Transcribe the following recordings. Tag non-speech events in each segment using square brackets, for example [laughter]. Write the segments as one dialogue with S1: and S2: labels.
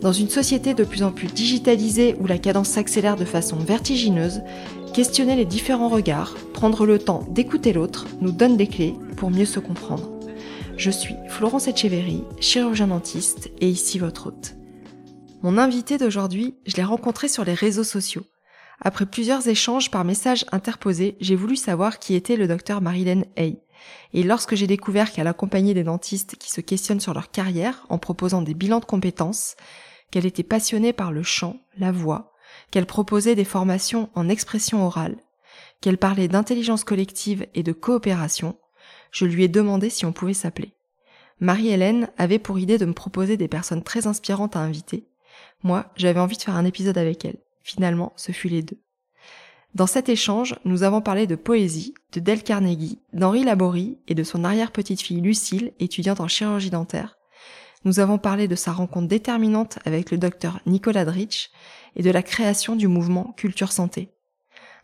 S1: Dans une société de plus en plus digitalisée où la cadence s'accélère de façon vertigineuse, questionner les différents regards, prendre le temps d'écouter l'autre nous donne des clés pour mieux se comprendre. Je suis Florence Etcheverry, chirurgien dentiste et ici votre hôte. Mon invité d'aujourd'hui, je l'ai rencontré sur les réseaux sociaux. Après plusieurs échanges par messages interposés, j'ai voulu savoir qui était le docteur Marilyn Hay. Et lorsque j'ai découvert qu'elle accompagnait des dentistes qui se questionnent sur leur carrière en proposant des bilans de compétences, qu'elle était passionnée par le chant, la voix, qu'elle proposait des formations en expression orale, qu'elle parlait d'intelligence collective et de coopération, je lui ai demandé si on pouvait s'appeler. Marie-Hélène avait pour idée de me proposer des personnes très inspirantes à inviter. Moi, j'avais envie de faire un épisode avec elle. Finalement, ce fut les deux. Dans cet échange, nous avons parlé de poésie, de Del Carnegie, d'Henri Laborie et de son arrière-petite-fille Lucille, étudiante en chirurgie dentaire. Nous avons parlé de sa rencontre déterminante avec le docteur Nicolas Dritch et de la création du mouvement Culture Santé.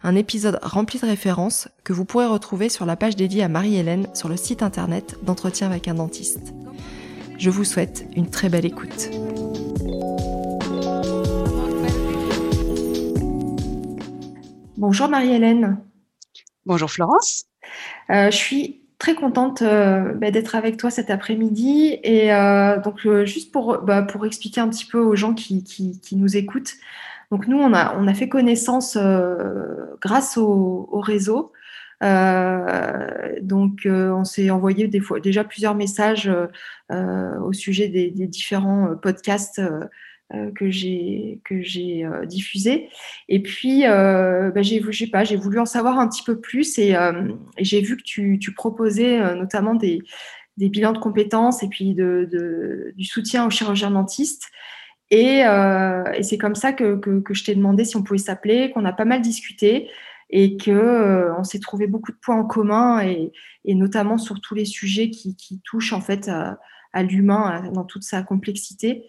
S1: Un épisode rempli de références que vous pourrez retrouver sur la page dédiée à Marie-Hélène sur le site internet d'entretien avec un dentiste. Je vous souhaite une très belle écoute. Bonjour Marie-Hélène.
S2: Bonjour Florence.
S1: Euh, je suis très contente euh, bah, d'être avec toi cet après-midi. Et euh, donc, juste pour, bah, pour expliquer un petit peu aux gens qui, qui, nous écoutent. Donc, nous, on a, on a fait connaissance grâce au, réseau. donc, on s'est envoyé des fois, déjà plusieurs messages au sujet des, différents podcasts euh, que j'ai que j'ai euh, diffusé. Et puis euh, bah, j'ai pas j'ai voulu en savoir un petit peu plus et, j'ai vu que tu, tu proposais notamment des, des bilans de compétences et puis de, du soutien aux chirurgiens dentistes. Et, c'est comme ça que, que, je t'ai demandé si on pouvait s'appeler qu'on a pas mal discuté et que on s'est trouvé beaucoup de points en commun et, notamment sur tous les sujets qui, qui touchent en fait à l'humain dans toute sa complexité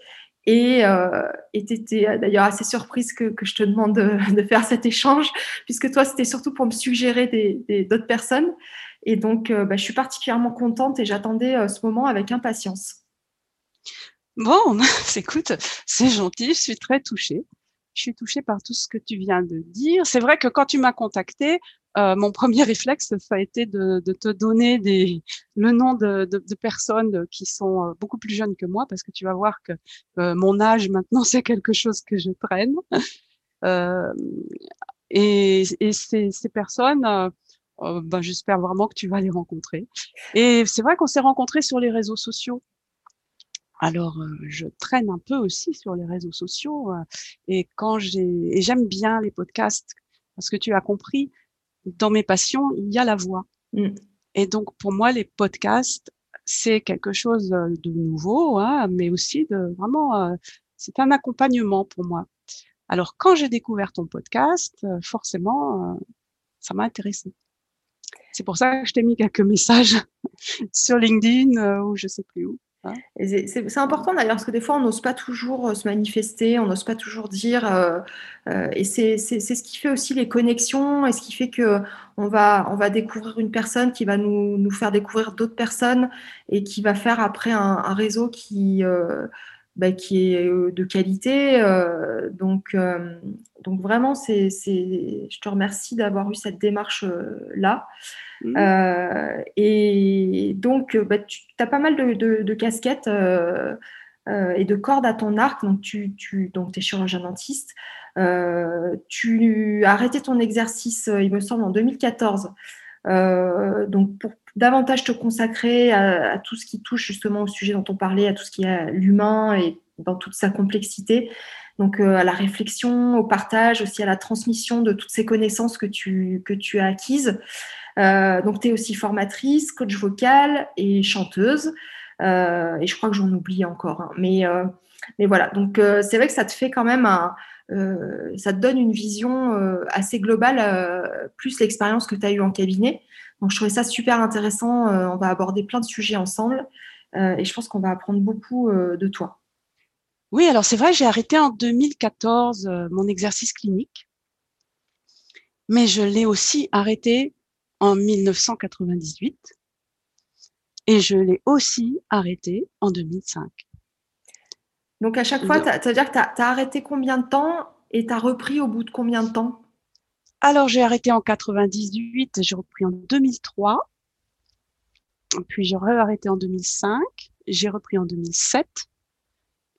S1: et euh, tu étais d'ailleurs assez surprise que, je te demande de, faire cet échange, puisque toi, c'était surtout pour me suggérer d'autres des, personnes. Et donc, euh, bah, je suis particulièrement contente et j'attendais euh, ce moment avec impatience.
S2: Bon, [laughs] écoute, c'est gentil, je suis très touchée. Je suis touchée par tout ce que tu viens de dire. C'est vrai que quand tu m'as contactée, euh, mon premier [laughs] réflexe, ça a été de, te donner le nom de, personnes qui sont euh, beaucoup plus jeunes que moi, parce que tu vas voir que euh, mon âge maintenant, [laughs] c'est quelque chose que je traîne. Euh, et, ces, personnes, euh, ben, j'espère vraiment que tu vas les rencontrer. Et c'est vrai qu'on s'est rencontrés sur les réseaux sociaux. Alors, je traîne un peu aussi sur les réseaux sociaux et quand j'ai et j'aime bien les podcasts parce que tu as compris, dans mes passions, il y a la voix. Mm. Et donc, pour moi, les podcasts, c'est quelque chose de nouveau, hein, mais aussi de vraiment, euh, c'est un accompagnement pour moi. Alors, quand j'ai découvert ton podcast, euh, forcément, euh, ça m'a intéressé. C'est pour ça que je t'ai mis quelques messages [laughs] sur LinkedIn ou je sais plus où.
S1: C'est important d'ailleurs, parce que des fois, on n'ose pas toujours euh, se manifester, on n'ose pas toujours dire. Euh, euh, et c'est ce qui fait aussi les connexions et ce qui fait qu'on va, on va découvrir une personne qui va nous, nous faire découvrir d'autres personnes et qui va faire après un, un réseau qui, bah, qui est de qualité. donc, donc vraiment, c'est, je te remercie d'avoir eu cette démarche-là. Mmh. Euh, et donc, bah, tu as pas mal de, casquettes euh, euh, et de cordes à ton arc. Donc, tu, tu es chirurgien dentiste. tu as arrêté ton exercice, il me semble, en 2014. donc, pour davantage te consacrer à, tout ce qui touche justement au sujet dont on parlait, à tout ce qui est l'humain et dans toute sa complexité. Donc, à la réflexion, au partage, aussi à la transmission de toutes ces connaissances que tu, que tu as acquises. Euh, donc, tu es aussi formatrice, coach vocal et chanteuse. Euh, et je crois que j'en oublie encore. Hein. Mais, euh, Mais voilà, donc c'est vrai que ça te fait quand même un, ça te donne une vision assez globale, plus l'expérience que tu as eue en cabinet. Donc je trouvais ça super intéressant. on va aborder plein de sujets ensemble et je pense qu'on va apprendre beaucoup de toi.
S2: Oui, alors c'est vrai, j'ai arrêté en 2014 mon exercice clinique, mais je l'ai aussi arrêté en 1998 et je l'ai aussi arrêté en 2005.
S1: Donc à chaque fois, ça veut dire que tu as, arrêté combien de temps et tu as repris au bout de combien de temps?
S2: Alors j'ai arrêté en 98, j'ai repris en 2003, puis j'ai arrêté en 2005, j'ai repris en 2007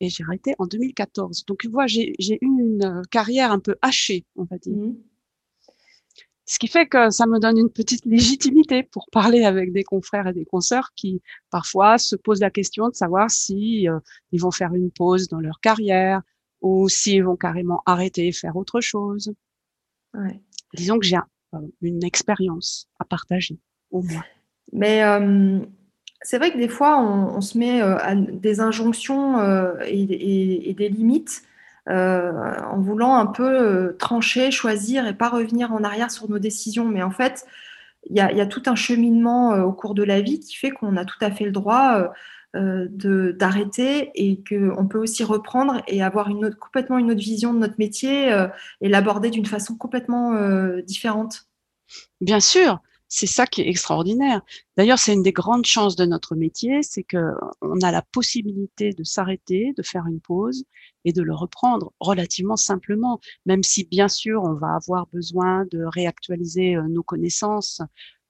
S2: et j'ai arrêté en 2014. Donc tu vois, j'ai eu une carrière un peu hachée, on va dire. Mmh. Ce qui fait que ça me donne une petite légitimité pour parler avec des confrères et des consoeurs qui parfois se posent la question de savoir si euh, ils vont faire une pause dans leur carrière ou s'ils vont carrément arrêter et faire autre chose. Ouais. Disons que j'ai euh, une expérience à partager au moins.
S1: Mais euh, c'est vrai que des fois, on, se met à des injonctions et, et, des limites en voulant un peu euh, trancher, choisir et pas revenir en arrière sur nos décisions. Mais en fait, il y, a, tout un cheminement euh, au cours de la vie qui fait qu'on a tout à fait le droit d'arrêter et qu'on peut aussi reprendre et avoir une autre, complètement une autre vision de notre métier et l'aborder d'une façon complètement différente.
S2: Bien sûr, c'est ça qui est extraordinaire. D'ailleurs, c'est une des grandes chances de notre métier, c'est que on a la possibilité de s'arrêter, de faire une pause et de le reprendre relativement simplement, même si bien sûr on va avoir besoin de réactualiser euh, nos connaissances,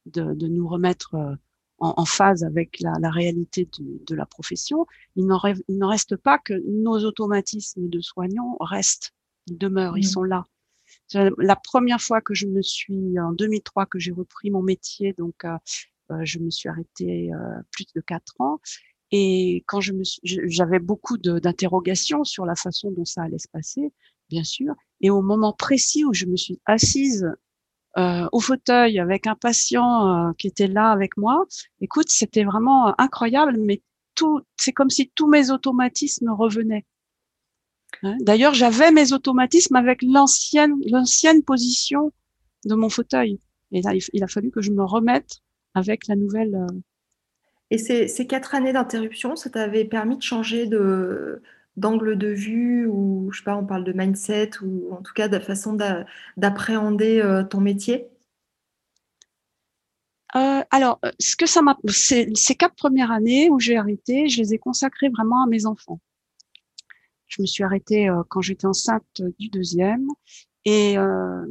S2: de, de nous remettre euh, en, en, phase avec la, la réalité de, de, la profession. Il n'en reste pas que nos automatismes de soignants restent, ils demeurent, ils mmh. sont là. La première fois que je me suis, en 2003, que j'ai repris mon métier, donc euh, euh, je me suis arrêtée euh, plus de quatre ans. Et quand je me j'avais beaucoup d'interrogations sur la façon dont ça allait se passer, bien sûr. Et au moment précis où je me suis assise euh, au fauteuil avec un patient qui était là avec moi, écoute, c'était vraiment incroyable. Mais tout, c'est comme si tous mes automatismes revenaient. D'ailleurs, j'avais mes automatismes avec l'ancienne, l'ancienne position de mon fauteuil. Et là, il a fallu que je me remette avec la nouvelle. Euh,
S1: Et ces, ces quatre années d'interruption, ça t'avait permis de changer de, d'angle de vue ou, je sais pas, on parle de mindset ou en tout cas de façon d'appréhender euh, ton métier?
S2: Euh, alors, ce que ça m'a, ces quatre premières années où j'ai arrêté, je les ai consacrées vraiment à mes enfants. Je me suis arrêtée euh, quand j'étais enceinte du deuxième. Et, euh,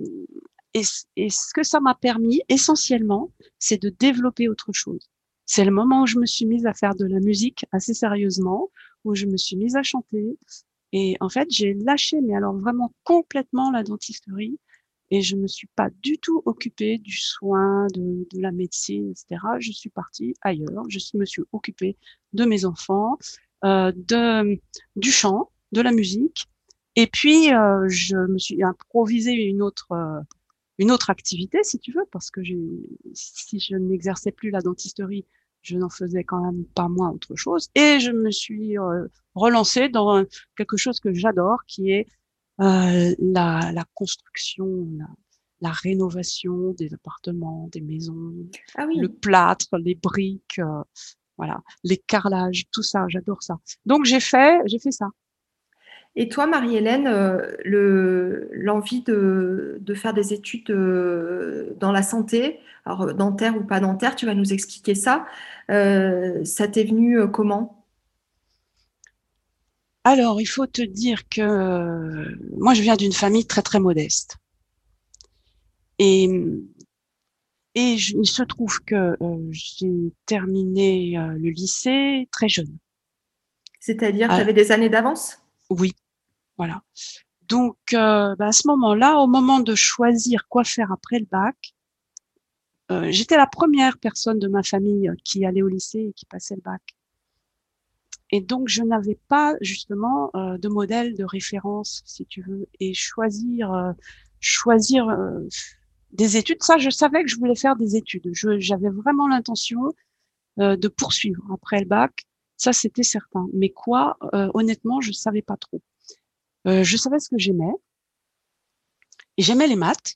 S2: et, et, ce que ça m'a permis, essentiellement, c'est de développer autre chose. C'est le moment où je me suis mise à faire de la musique assez sérieusement, où je me suis mise à chanter. Et en fait, j'ai lâché, mais alors vraiment complètement la dentisterie. Et je me suis pas du tout occupée du soin, de, de la médecine, etc. Je suis partie ailleurs. Je me suis occupée de mes enfants, euh, de, du chant, de la musique. Et puis, euh, je me suis improvisé une autre, euh, une autre activité, si tu veux, parce que si je n'exerçais plus la dentisterie, je n'en faisais quand même pas moins autre chose. Et je me suis euh, relancée dans quelque chose que j'adore, qui est la, la, construction, la, la, rénovation des appartements, des maisons, ah oui. le plâtre, les briques, voilà, les carrelages, tout ça, j'adore ça. Donc j'ai fait, j'ai fait ça.
S1: Et toi, Marie-Hélène, euh, l'envie de, faire des études euh, dans la santé, alors dentaire ou pas dentaire, tu vas nous expliquer ça. Euh, ça t'est venu comment?
S2: Alors, il faut te dire que moi, je viens d'une famille très, très modeste. Et, et il se trouve que j'ai terminé le lycée très jeune.
S1: C'est-à-dire, tu avais des années d'avance?
S2: Oui, voilà. Donc, euh, bah, à ce moment-là, au moment de choisir quoi faire après le bac, euh, j'étais la première personne de ma famille qui allait au lycée et qui passait le bac. Et donc, je n'avais pas justement euh, de modèle de référence, si tu veux, et choisir, choisir des études. Ça, je savais que je voulais faire des études. J'avais vraiment l'intention de poursuivre après le bac Ça, c'était certain. Mais quoi, euh, honnêtement, je savais pas trop. Euh, je savais ce que j'aimais. Et j'aimais les maths,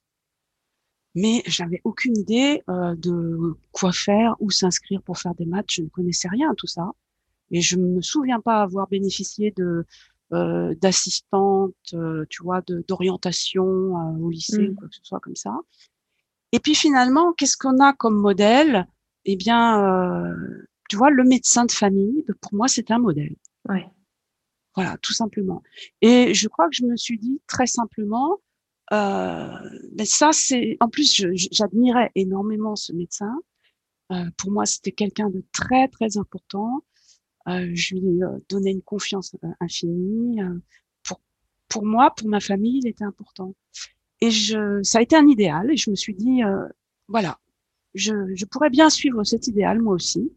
S2: mais j'avais aucune idée euh, de quoi faire, où s'inscrire pour faire des maths. Je ne connaissais rien tout ça. Et je me souviens pas avoir bénéficié de euh, d'assistante, euh, tu vois, d'orientation euh, au lycée ou mmh. quoi que ce soit comme ça. Et puis finalement, qu'est-ce qu'on a comme modèle? Eh bien, euh, tu vois, le médecin de famille, pour moi, c'est un modèle.
S1: Ouais.
S2: Voilà, tout simplement. Et je crois que je me suis dit très simplement, euh, ben ça, c'est. En plus, j'admirais énormément ce médecin. Euh, pour moi, c'était quelqu'un de très très important. Euh, je lui euh, donnais une confiance infinie. pour pour moi, pour ma famille, il était important. Et je, ça a été un idéal. Et je me suis dit, voilà, je, je pourrais bien suivre cet idéal moi aussi.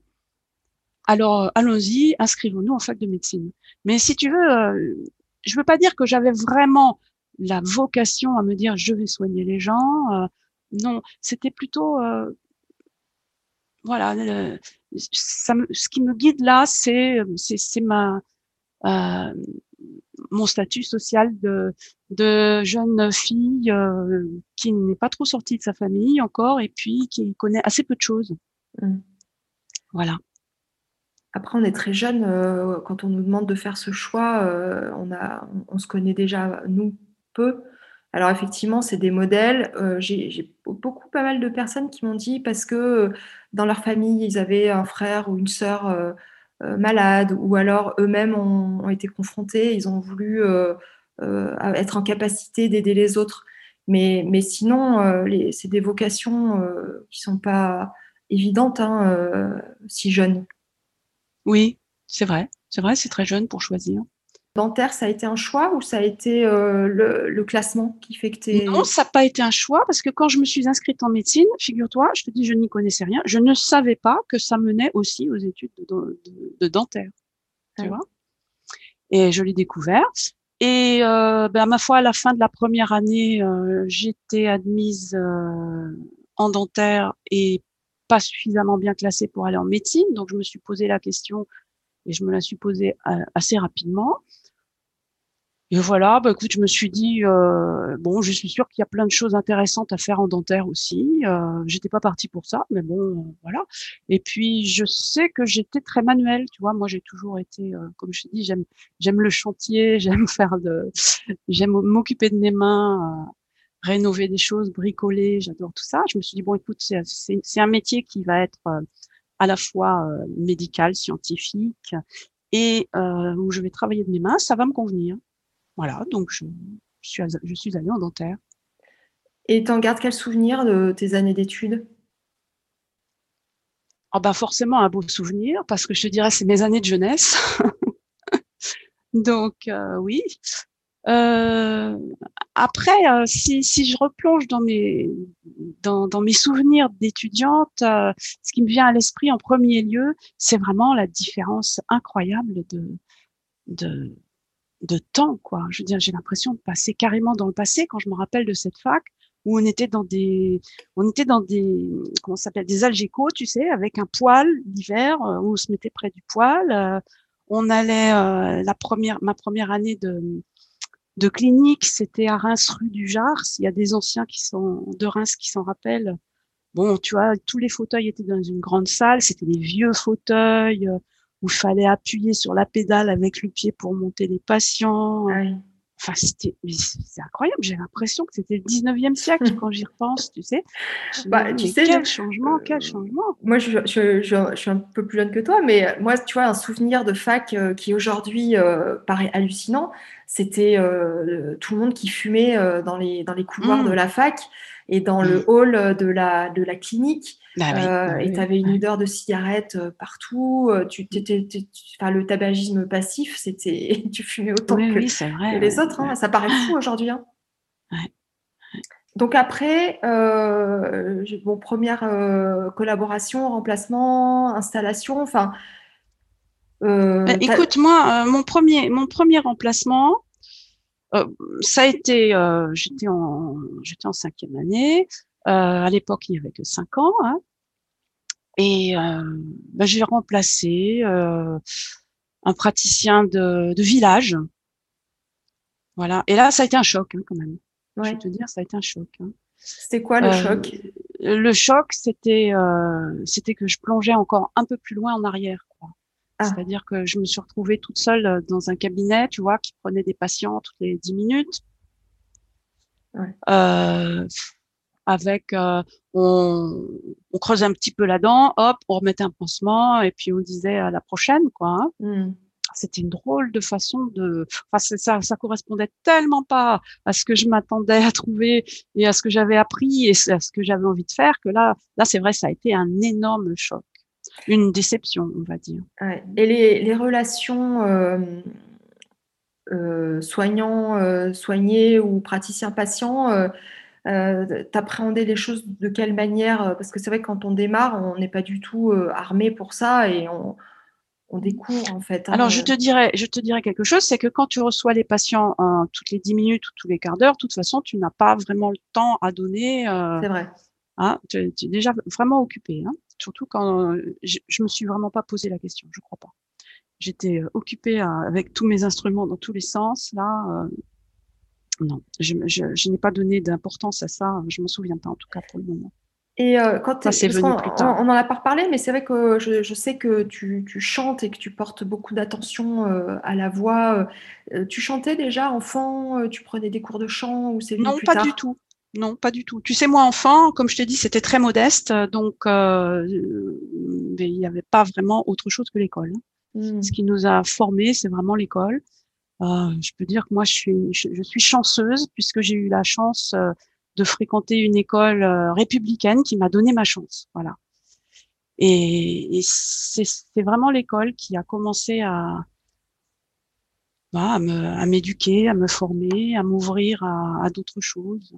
S2: Alors, allons-y, inscrivons-nous en fac de médecine. Mais si tu veux, je veux pas dire que j'avais vraiment la vocation à me dire je vais soigner les gens. Euh, non, c'était plutôt euh, voilà. ça, ce qui me guide là, c'est c'est ma euh, mon statut social de de jeune fille qui n'est pas trop sortie de sa famille encore et puis qui connaît assez peu de choses. Mmh. Voilà.
S1: Après, on est très jeune. quand on nous demande de faire ce choix, on, a, on, se connaît déjà, nous, peu. Alors effectivement, c'est des modèles. Euh, j'ai beaucoup, pas mal de personnes qui m'ont dit parce que euh, dans leur famille, ils avaient un frère ou une sœur euh, malade, ou alors eux-mêmes ont, été confrontés, ils ont voulu être en capacité d'aider les autres. Mais, sinon, c'est des vocations qui sont pas évidentes hein, si jeunes.
S2: Oui, c'est vrai. C'est vrai, c'est très jeune pour choisir.
S1: Dentaire, ça a été un choix ou ça a été euh, le, classement qui fait que tu
S2: Non, ça n'a pas été un choix parce que quand je me suis inscrite en médecine, figure-toi, je te dis, je n'y connaissais rien. Je ne savais pas que ça menait aussi aux études de, dentaire. Tu ah vois Et je l'ai découvert. Et euh, ben, ma foi, à la fin de la première année, euh, j'étais admise en dentaire et pas suffisamment bien classée pour aller en médecine. Donc, je me suis posé la question et je me la suis posée assez rapidement. Et voilà, bah écoute, je me suis dit euh, bon, je suis sûre qu'il y a plein de choses intéressantes à faire en dentaire aussi. Euh, j'étais pas partie pour ça, mais bon, euh, voilà. Et puis je sais que j'étais très manuelle, tu vois. Moi, j'ai toujours été, euh, comme je te dis, j'aime j'aime le chantier, [laughs] j'aime faire de, j'aime m'occuper de mes mains, rénover des choses, bricoler, j'adore tout ça. Je me suis dit bon, écoute, c'est c'est un métier qui va être à la fois médical, scientifique, et où je vais travailler de mes mains, ça va me convenir. Voilà, donc je, suis, je suis allée en dentaire.
S1: Et tu en gardes quel souvenir de tes années d'études?
S2: Oh ben forcément un beau souvenir parce que je te dirais c'est mes années de jeunesse. [laughs] donc euh, oui. Euh, après, euh, si, si je replonge dans mes dans, dans mes souvenirs d'étudiante, ce qui me vient à l'esprit en premier lieu, c'est vraiment la différence incroyable de de de temps, quoi. Je veux dire, j'ai l'impression de passer carrément dans le passé quand je me rappelle de cette fac où on était dans des, on était dans des, comment s'appelle, des algécos, tu sais, avec un poêle l'hiver euh, où on se mettait près du poêle. Euh, on allait euh, la première, ma première année de de clinique, c'était à Reims rue du Jars. Il y a des anciens qui sont de Reims qui s'en rappellent. Bon, tu vois, tous les fauteuils étaient dans une grande salle. C'était des vieux fauteuils où il fallait appuyer sur la pédale avec le pied pour monter les patients. Enfin, c'était, c'est incroyable. J'ai l'impression que c'était le 19e siècle [laughs] quand j'y repense, tu sais. Bah, tu sais, quel changement, quel changement.
S1: Moi, je, je, je, suis un peu plus jeune que toi, mais moi, tu vois, un souvenir de fac euh, qui aujourd'hui euh, paraît hallucinant, c'était euh, tout le monde qui fumait dans les dans les couloirs mmh. de la fac et dans le mmh. hall de la de la clinique. Bah euh, bah et tu avais une odeur de cigarette euh, partout. Euh, tu, enfin, le tabagisme passif, c'était [laughs] tu fumais autant que, les autres. Hein. Ça paraît fou [laughs] aujourd'hui. Hein. Donc après, euh, bon, première collaboration, remplacement, installation, enfin.
S2: Bah, écoute, moi, mon premier, mon premier remplacement, ça a été, j'étais en, j'étais en cinquième année. Euh, à l'époque, il n'y avait que cinq ans. Hein. Et euh, bah, j'ai remplacé euh, un praticien de, de, village. Voilà. Et là, ça a été un choc hein, quand même. Je vais te dire, ça a été un choc. Hein.
S1: C'était quoi le euh, choc?
S2: Le choc, c'était euh, c'était que je plongeais encore un peu plus loin en arrière. Ah. C'est-à-dire que je me suis retrouvée toute seule dans un cabinet, tu vois, qui prenait des patients toutes les dix minutes. Ouais. Euh, avec, euh, on, on creusait un petit peu la dent, hop, on remettait un pansement et puis on disait à la prochaine, quoi. Hein. Mmh. C'était une drôle de façon de, enfin, ça, ça correspondait tellement pas à ce que je m'attendais à trouver et à ce que j'avais appris et à ce que j'avais envie de faire que là, là, c'est vrai, ça a été un énorme choc une déception, on va dire.
S1: Et les, relations euh, euh, soignants, euh, soignés ou praticiens-patients, t'appréhendais les choses de quelle manière Parce que c'est vrai que quand on démarre, on n'est pas du tout armé pour ça et on, découvre en fait.
S2: Hein, Alors je te dirais, je te dirais quelque chose, c'est que quand tu reçois les patients toutes les 10 minutes ou tous les quarts d'heure, de toute façon, tu n'as pas vraiment le temps à donner.
S1: c'est vrai.
S2: Hein, tu, es déjà vraiment occupé. Hein. Surtout quand euh, je, je me suis vraiment pas posé la question, je crois pas. J'étais euh, occupée avec tous mes instruments dans tous les sens. Là, euh, non, je, je, n'ai pas donné d'importance à ça. Je me souviens pas en tout cas pour le moment.
S1: Et quand ça, c'est venu plus tard. On, en a pas reparlé, mais c'est vrai que je, je sais que tu, tu, chantes et que tu portes beaucoup d'attention à la voix. tu chantais déjà enfant Tu prenais des cours de chant ou c'est
S2: Non,
S1: plus
S2: pas du tout. Non, pas du tout. Tu sais, moi, enfant, comme je t'ai dit, c'était très modeste, donc euh, il n'y avait pas vraiment autre chose que l'école. Mmh. Ce qui nous a formés, c'est vraiment l'école. Euh, je peux dire que moi, je suis, je, suis chanceuse puisque j'ai eu la chance euh, de fréquenter une école euh, républicaine qui m'a donné ma chance. Voilà. Et, c'est vraiment l'école qui a commencé à, bah, à m'éduquer, à, me former, à m'ouvrir à, à d'autres choses.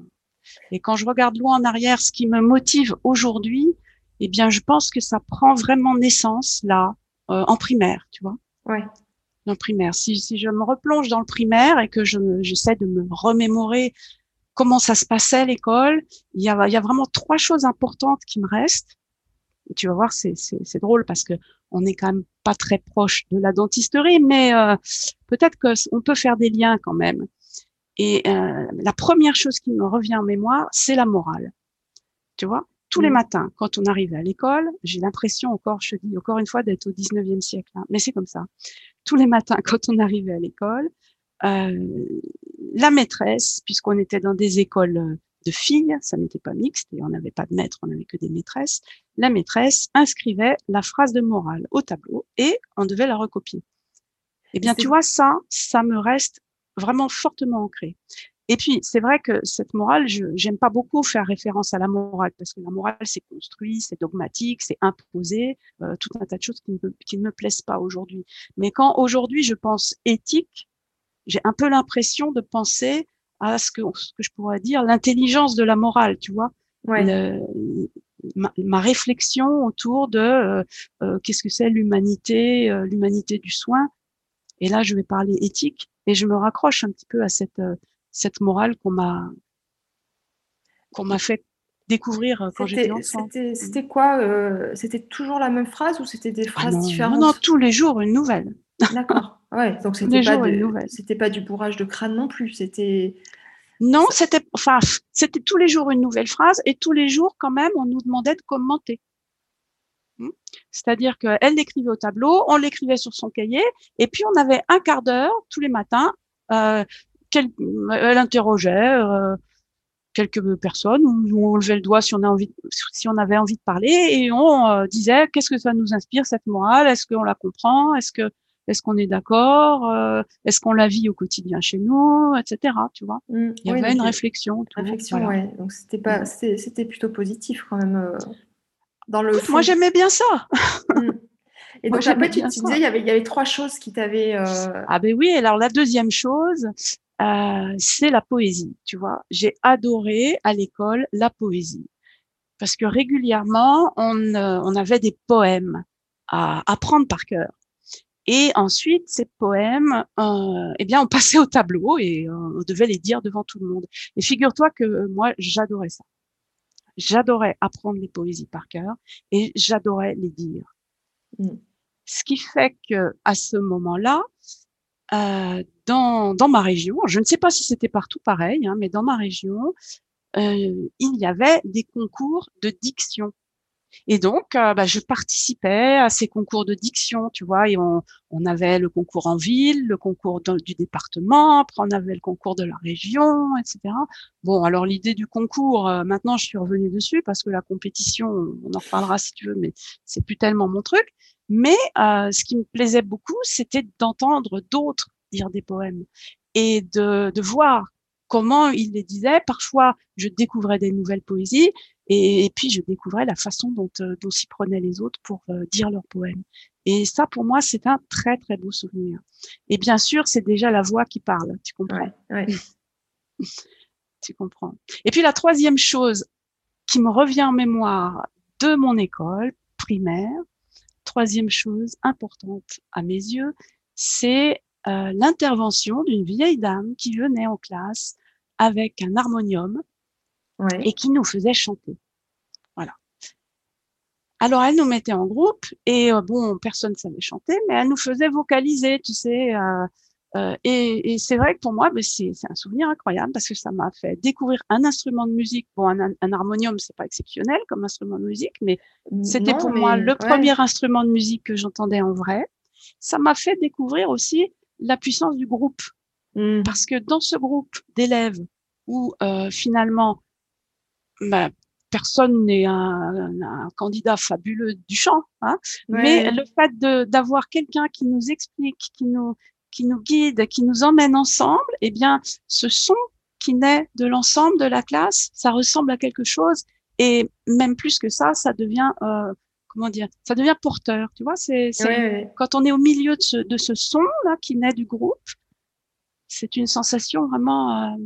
S2: Et quand je regarde loin en arrière, ce qui me motive aujourd'hui, eh bien, je pense que ça prend vraiment naissance là, en primaire, tu vois.
S1: Ouais.
S2: En primaire. Si, si je me replonge dans le primaire et que je j'essaie de me remémorer comment ça se passait l'école, il y a, il y a vraiment trois choses importantes qui me restent. Tu vas voir, c'est, drôle parce que on n'est quand même pas très proche de la dentisterie, mais euh, peut-être qu'on peut faire des liens quand même. Et euh, la première chose qui me revient en mémoire, c'est la morale. Tu vois, tous les mm. matins, quand on arrive à l'école, j'ai l'impression encore, je dis encore une fois, d'être au 19e siècle. Hein, mais c'est comme ça. Tous les matins, [laughs] quand on arrivait à l'école, euh, la maîtresse, puisqu'on était dans des écoles de filles, ça n'était pas mixte et on n'avait pas de maître, on n'avait que des maîtresses, la maîtresse inscrivait la phrase de morale au tableau et on devait la recopier. Eh bien, tu vois, ça, ça me reste vraiment fortement ancré. Et puis, c'est vrai que cette morale, je j'aime pas beaucoup faire référence à la morale parce que la morale, c'est construit, c'est dogmatique, c'est imposé, euh, tout un tas de choses qui, ne, qui ne me plaisent pas aujourd'hui. Mais quand aujourd'hui je pense éthique, j'ai un peu l'impression de penser à ce que, ce que je pourrais dire l'intelligence de la morale, tu vois.
S1: Ouais.
S2: ma, ma, réflexion autour de euh, euh, qu'est-ce que c'est l'humanité, l'humanité du soin. Et là, je vais parler éthique et je me raccroche un petit peu à cette euh, cette morale qu'on m'a qu'on m'a fait découvrir euh, quand j'étais enfant.
S1: C'était quoi euh, C'était toujours la même phrase ou c'était des ah phrases différentes?
S2: Non, tous les jours une nouvelle.
S1: D'accord. Ouais, donc c'était pas, c'était pas du bourrage de crâne non plus. C'était.
S2: Non, c'était enfin c'était tous les jours une nouvelle phrase et tous les jours quand même on nous demandait de commenter. Hmm? C'est-à-dire qu'elle l'écrivait au tableau, on l'écrivait sur son cahier, et puis on avait un quart d'heure tous les matins. Euh, elle interrogeait euh, quelques personnes, où on levait le doigt si on, a envie, si on avait envie de parler, et on euh, disait qu'est-ce que ça nous inspire cette morale, est-ce qu'on la comprend, est-ce que est-ce qu'on est d'accord? Euh, Est-ce qu'on la vit au quotidien chez nous, etc. Tu vois mmh. Il y avait une réflexion.
S1: réflexion, ouais. Donc c'était pas, mmh. c'était plutôt positif quand même. Euh le
S2: Moi, j'aimais bien ça.
S1: Mm. [laughs] Et donc, après, tu, disais, il y, avait, il y avait trois choses qui t'avaient. Euh...
S2: Ah, ben oui, alors la deuxième chose, euh, c'est la poésie. Tu vois, j'ai adoré à l'école la poésie. Parce que régulièrement, on, euh, on avait des poèmes à apprendre par cœur. Et ensuite, ces poèmes, euh, eh bien, on passait au tableau et on devait les dire devant tout le monde. Et figure-toi que moi, j'adorais ça. J'adorais apprendre les poésies par cœur et j'adorais les dire. Mm. Ce qui fait que à ce moment-là, euh, dans, dans ma région, je ne sais pas si c'était partout pareil, hein, mais dans ma région, euh, il y avait des concours de diction. Et donc, euh, bah, je participais à ces concours de diction, tu vois, et on, on avait le concours en ville, le concours du département, après on avait le concours de la région, etc. Bon, alors l'idée du concours, euh, maintenant je suis revenue dessus parce que la compétition, on en reparlera si tu veux, mais c'est plus tellement mon truc. Mais euh, ce qui me plaisait beaucoup, c'était d'entendre d'autres dire des poèmes et de, de voir comment ils les disaient. Parfois, je découvrais des nouvelles poésies et, puis je découvrais la façon dont, euh, dont s'y prenaient les autres pour euh, dire leurs poèmes. Et ça, pour moi, c'est un très, très beau souvenir. Et bien sûr, c'est déjà la voix qui parle, tu comprends [laughs] Tu comprends. Et puis la troisième chose qui me revient en mémoire de mon école primaire, troisième chose importante à mes yeux, c'est euh, l'intervention d'une vieille dame qui venait en classe avec un harmonium et qui nous faisait chanter. Voilà. Alors elle nous mettait en groupe et euh, bon, personne ne savait chanter, mais elle nous faisait vocaliser, tu sais. Euh, euh, et, et c'est vrai que pour moi, ben, c'est un souvenir incroyable parce que ça m'a fait découvrir un instrument de musique. Bon, un, un harmonium, c'est pas exceptionnel comme instrument de musique, mais c'était pour moi le premier instrument de musique que j'entendais en vrai. Ça m'a fait découvrir aussi la puissance du groupe. Mmh. Parce que dans ce groupe d'élèves où euh, finalement bah, personne n'est un, un, candidat fabuleux du chant, hein, mais le fait d'avoir quelqu'un qui nous explique, qui nous qui nous guide, qui nous emmène ensemble, eh bien, ce son qui naît de l'ensemble de la classe, ça ressemble à quelque chose, et même plus que ça, ça devient euh, comment dire, ça devient porteur. Tu vois, c'est quand on est au milieu de ce, de ce son là qui naît du groupe, c'est une sensation vraiment euh,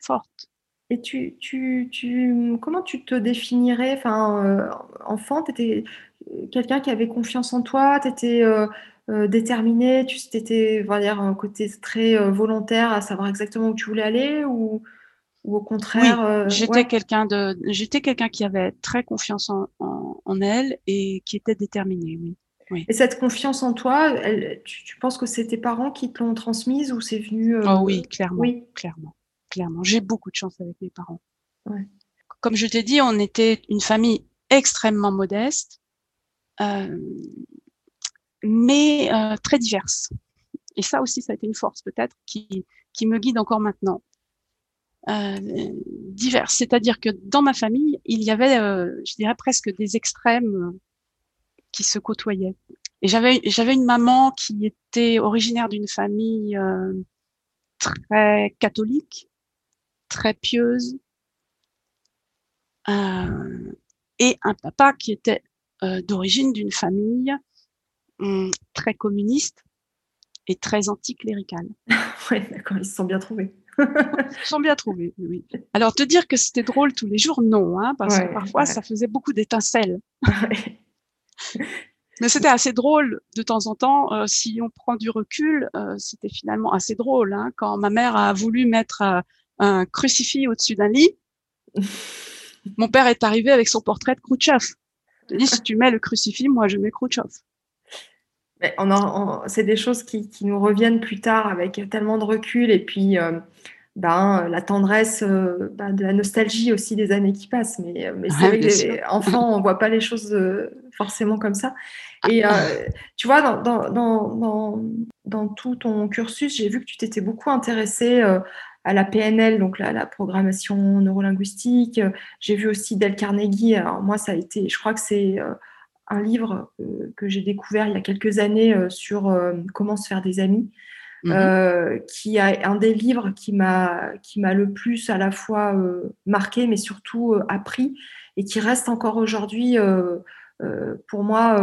S2: forte.
S1: Et tu, tu, tu, comment tu te définirais Enfin, euh, enfant, tu étais quelqu'un qui avait confiance en toi, tu étais déterminé, tu étais, on va dire, un côté très volontaire à savoir exactement où tu voulais aller ou ou au contraire
S2: oui, j'étais quelqu'un de j'étais quelqu'un qui avait très confiance en, en, elle et qui était déterminé oui. oui.
S1: Et cette confiance en toi, elle, tu, tu, penses que c'est tes parents qui te l'ont transmise ou c'est venu
S2: Oh oui, clairement, oui. clairement, clairement. J'ai beaucoup de chance avec mes parents. Ouais. Comme je t'ai dit, on était une famille extrêmement modeste, euh, mais euh, très diverse. Et ça aussi, ça a été une force peut-être qui, qui me guide encore maintenant euh, diverses. C'est-à-dire que dans ma famille, il y avait, euh, je dirais presque des extrêmes euh, qui se côtoyaient. Et j'avais j'avais une maman qui était originaire d'une famille euh, très catholique, très pieuse, euh, et un papa qui était d'origine d'une famille hum, très communiste et très anticléricale. [laughs]
S1: oui, d'accord, ils se sont bien trouvés.
S2: Ils sont bien trouvés, oui. Alors, te dire que c'était drôle tous les jours, non, hein, parce que parfois, ça faisait beaucoup d'étincelles. Mais c'était assez drôle de temps en temps. Euh, si on prend du recul, euh, c'était finalement assez drôle. Hein, quand ma mère a voulu mettre euh, un crucifix au-dessus d'un lit, [laughs] mon père est arrivé avec son portrait de Khrouchtchev. Je dit, si tu mets le crucifix, moi, je mets Khrouchtchev.
S1: C'est des choses qui, qui, nous reviennent plus tard avec tellement de recul et puis euh, ben, la tendresse euh, ben, de la nostalgie aussi des années qui passent. Mais, mais c'est vrai que les enfants, [laughs] on voit pas les choses euh, forcément comme ça. Et euh, tu vois, dans, dans, dans, dans, tout ton cursus, j'ai vu que tu t'étais beaucoup intéressée euh, à la PNL, donc la, la programmation neurolinguistique. J'ai vu aussi Del Carnegie. Alors moi, ça a été, je crois que c'est euh, un livre euh, que j'ai découvert il y a quelques années euh, sur euh, comment se faire des amis, mmh. qui a un des livres qui m'a qui m'a le plus à la fois marqué, mais surtout appris et qui reste encore aujourd'hui pour moi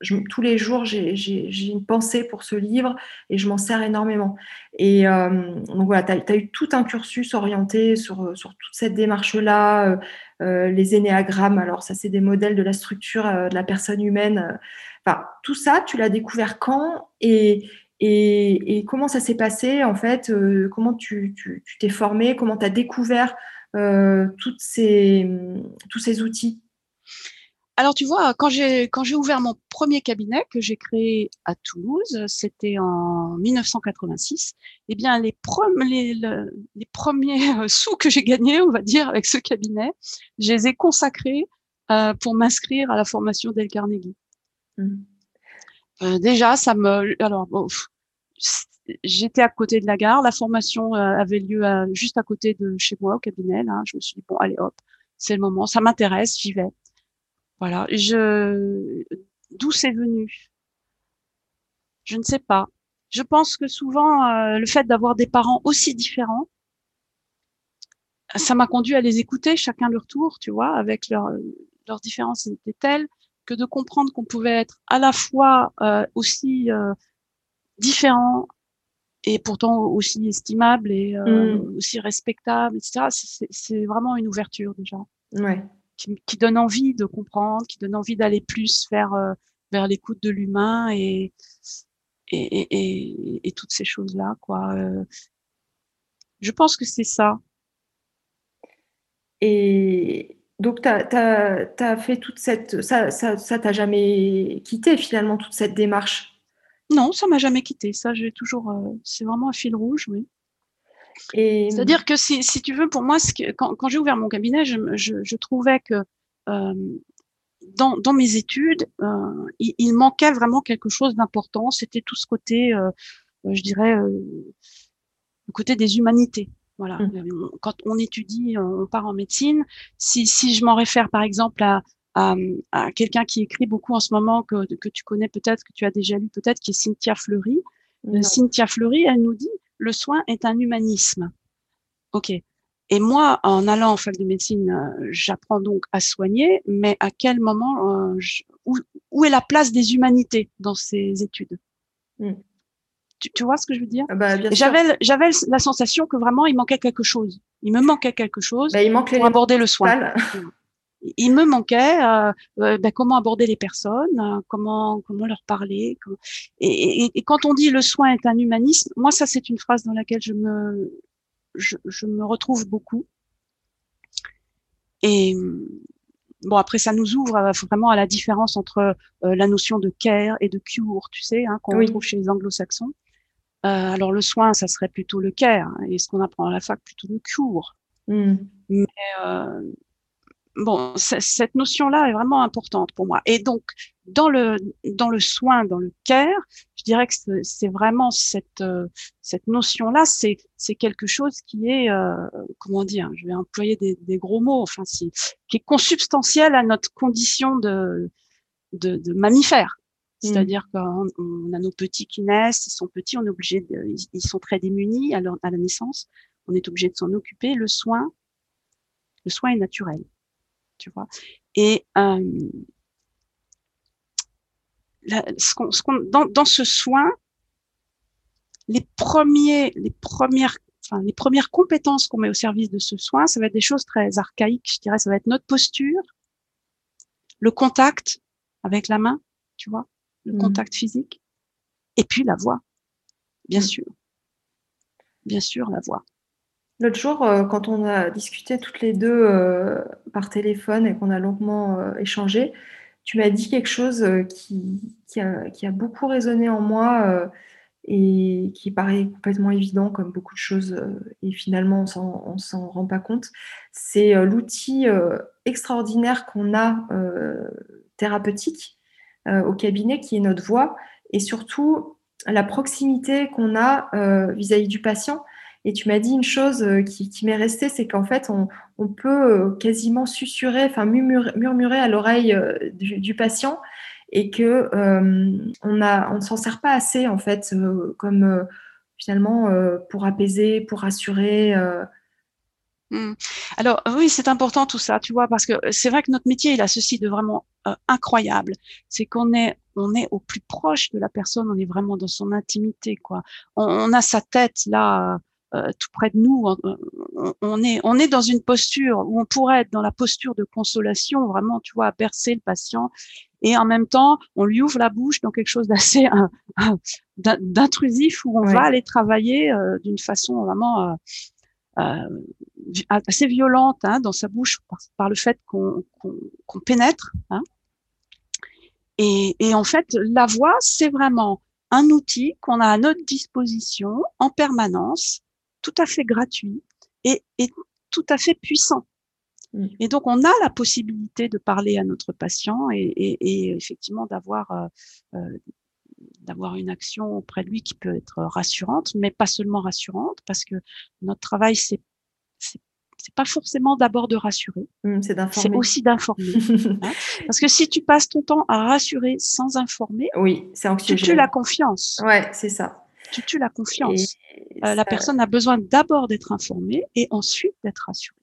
S1: je, tous les jours, j'ai une pensée pour ce livre et je m'en sers énormément. Et euh, donc voilà, tu as, eu tout un cursus orienté sur, toute cette démarche-là, euh, euh, les énéagrammes. Alors, ça, c'est des modèles de la structure euh, de la personne humaine. Enfin, tout ça, tu l'as découvert quand et, comment ça s'est passé en fait euh, Comment tu t'es formé Comment tu as découvert tous ces outils?
S2: Alors tu vois, quand j'ai quand j'ai ouvert mon premier cabinet que j'ai créé à Toulouse, c'était en 1986. Eh bien, les, les, les premiers [laughs] sous que j'ai gagnés, on va dire, avec ce cabinet, je les ai consacrés euh, pour m'inscrire à la formation d'El Carnegie. Mmh. Euh, déjà, ça me alors bon, j'étais à côté de la gare, la formation euh, avait lieu juste à côté de chez moi au cabinet. Là, je me suis dit bon, allez hop, c'est le moment, ça m'intéresse, j'y vais. Voilà. Je, d'où c'est venu? Je ne sais pas. Je pense que souvent, euh, le fait d'avoir des parents aussi différents, ça m'a conduit à les écouter, chacun leur tour, tu vois, avec leur, leurs différences étaient telles que de comprendre qu'on pouvait être à la fois euh, aussi euh, différent et pourtant aussi estimable et euh, mmh. aussi respectable, etc. C'est vraiment une ouverture déjà.
S1: Ouais
S2: qui, donne envie de comprendre, qui donne envie d'aller plus vers euh, vers l'écoute de l'humain et et, et, et, toutes ces choses là quoi. Euh. je pense que c'est ça.
S1: Et donc, tu as, as, fait toute cette. Ça ça, ça t'a jamais quitté finalement, toute cette démarche?
S2: Non, ça m'a jamais quitté. Ça, j'ai toujours. Euh, c'est vraiment un fil rouge, oui. C'est-à-dire que si, si, tu veux, pour moi, que, quand, quand j'ai ouvert mon cabinet, je, je, je trouvais que euh, dans, dans, mes études, euh, il, il, manquait vraiment quelque chose d'important. C'était tout ce côté, euh, je dirais, le côté des humanités. Voilà. Mmh. Quand on étudie, on part en médecine. Si, si je m'en réfère, par exemple, à, à, à quelqu'un qui écrit beaucoup en ce moment, que, que tu connais peut-être, que tu as déjà lu peut-être, qui est Cynthia Fleury. Cynthia Fleury, elle nous dit le soin est un humanisme. OK. Et moi, en allant en fac de médecine, euh, j'apprends donc à soigner, mais à quel moment, euh, où, est la place des humanités dans ces études? Hmm. tu, vois ce que je veux dire?
S1: Ah bah,
S2: J'avais j'avais la sensation que vraiment il manquait quelque chose. Il me manquait quelque chose bah, il manque pour aborder le soin. Il me manquait euh, euh, ben, comment aborder les personnes, euh, comment comment leur parler. Et, et, et, quand on dit le soin est un humanisme, moi ça c'est une phrase dans laquelle je me je, je me retrouve beaucoup. Et bon après ça nous ouvre vraiment à la différence entre la notion de care et de cure, tu sais, hein, qu'on retrouve chez les anglo-saxons. alors le soin, ça serait plutôt le care, hein, et ce qu'on apprend à la fac plutôt le cure. Mmh. Mais bon, cette notion-là est vraiment importante pour moi. Et donc, dans le dans le soin, dans le care, je dirais que c'est vraiment cette euh, cette notion-là, c'est c'est quelque chose qui est euh, comment dire, je vais employer des, des gros mots, enfin, si, qui est consubstantiel à notre condition de de, de mammifère. Mmh. C'est-à-dire qu'on on a nos petits qui naissent, ils sont petits, on est obligé de, ils sont très démunis à, à la naissance, on est obligé de s'en occuper. Le soin, le soin est naturel tu vois. Et euh, ce dans, dans, ce soin, les premiers, les premières, enfin, les premières compétences qu'on met au service de ce soin, ça va être des choses très archaïques, je dirais. Ça va être notre posture, le contact avec la main, tu vois, le mmh. contact physique, et puis la voix, bien mmh. sûr, bien sûr la voix.
S1: L'autre jour, euh, quand on a discuté toutes les deux euh, par téléphone et qu'on a longuement euh, échangé, tu m'as dit quelque chose qui, a, beaucoup résonné en moi et qui paraît complètement évident comme beaucoup de choses et finalement on s'en rend pas compte. C'est l'outil extraordinaire qu'on a thérapeutique au cabinet qui est notre voix et surtout la proximité qu'on a vis-à-vis -vis du patient et tu m'as dit une chose euh, qui, m'est restée, c'est qu'en fait, on, peut euh, quasiment susurrer, enfin murmurer, à l'oreille euh, du, patient et que on ne s'en sert pas assez en fait, comme finalement pour apaiser, pour rassurer.
S2: Mmh. Alors oui, c'est important tout ça, tu vois, parce que c'est vrai que notre métier, il a ceci de vraiment incroyable, c'est qu'on est on est au plus proche de la personne, on est vraiment dans son intimité, quoi. on a sa tête là tout près de nous. On, est, on est dans une posture où on pourrait être dans la posture de consolation, vraiment, tu vois, à bercer le patient. Et en même temps, on lui ouvre la bouche dans quelque chose d'assez euh, d'intrusif où on va aller travailler euh, d'une façon vraiment assez violente hein, dans sa bouche par, le fait qu'on pénètre. Hein, Et, et en fait, la voix, c'est vraiment un outil qu'on a à notre disposition en permanence, tout à fait gratuit et, et tout à fait puissant. Mm. Et donc, on a la possibilité de parler à notre patient et, et, et effectivement d'avoir euh, euh, d'avoir une action auprès de lui qui peut être rassurante, mais pas seulement rassurante, parce que notre travail, c'est c'est pas forcément d'abord de rassurer,
S1: mm,
S2: c'est aussi d'informer. [laughs] hein parce que si tu passes ton temps à rassurer sans informer,
S1: oui, c'est
S2: tu tues la confiance.
S1: Ouais, c'est ça.
S2: Tu tues la confiance. Euh, La personne a besoin d'abord d'être informée et ensuite d'être rassurée.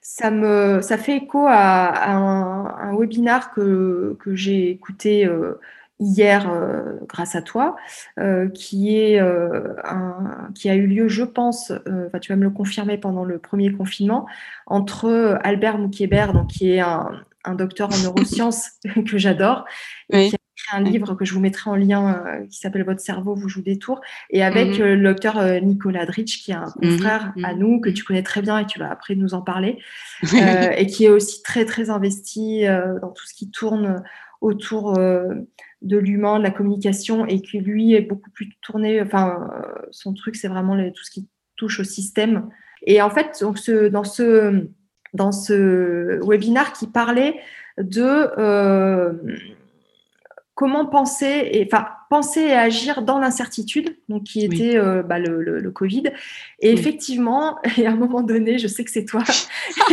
S1: Ça me, ça fait écho à, à un, un, webinar que, que j'ai écouté euh, hier euh, grâce à toi, euh, qui, est, un, qui a eu lieu, je pense, euh, tu vas me le confirmer pendant le premier confinement, entre Albert Moukébert, donc, qui est un, un docteur en neurosciences [laughs] que j'adore,
S2: oui.
S1: qui a écrit un livre que je vous mettrai en lien euh, qui s'appelle Votre cerveau vous joue des tours, et avec mm -hmm. le docteur Nicolas Dritch, qui est un confrère mm -hmm. à nous, que tu connais très bien et tu vas après nous en parler, [laughs] et qui est aussi très, très investi dans tout ce qui tourne autour de l'humain, de la communication, et qui lui est beaucoup plus tourné, enfin, son truc, c'est vraiment tout ce qui touche au système. Et en fait, donc ce, dans, ce, dans ce webinaire qui parlait de comment penser et enfin penser et agir dans l'incertitude, donc qui était oui. euh, bah, le, le, le, Covid. Et oui. effectivement, [laughs] et à un moment donné, je sais que c'est toi, [laughs] [laughs]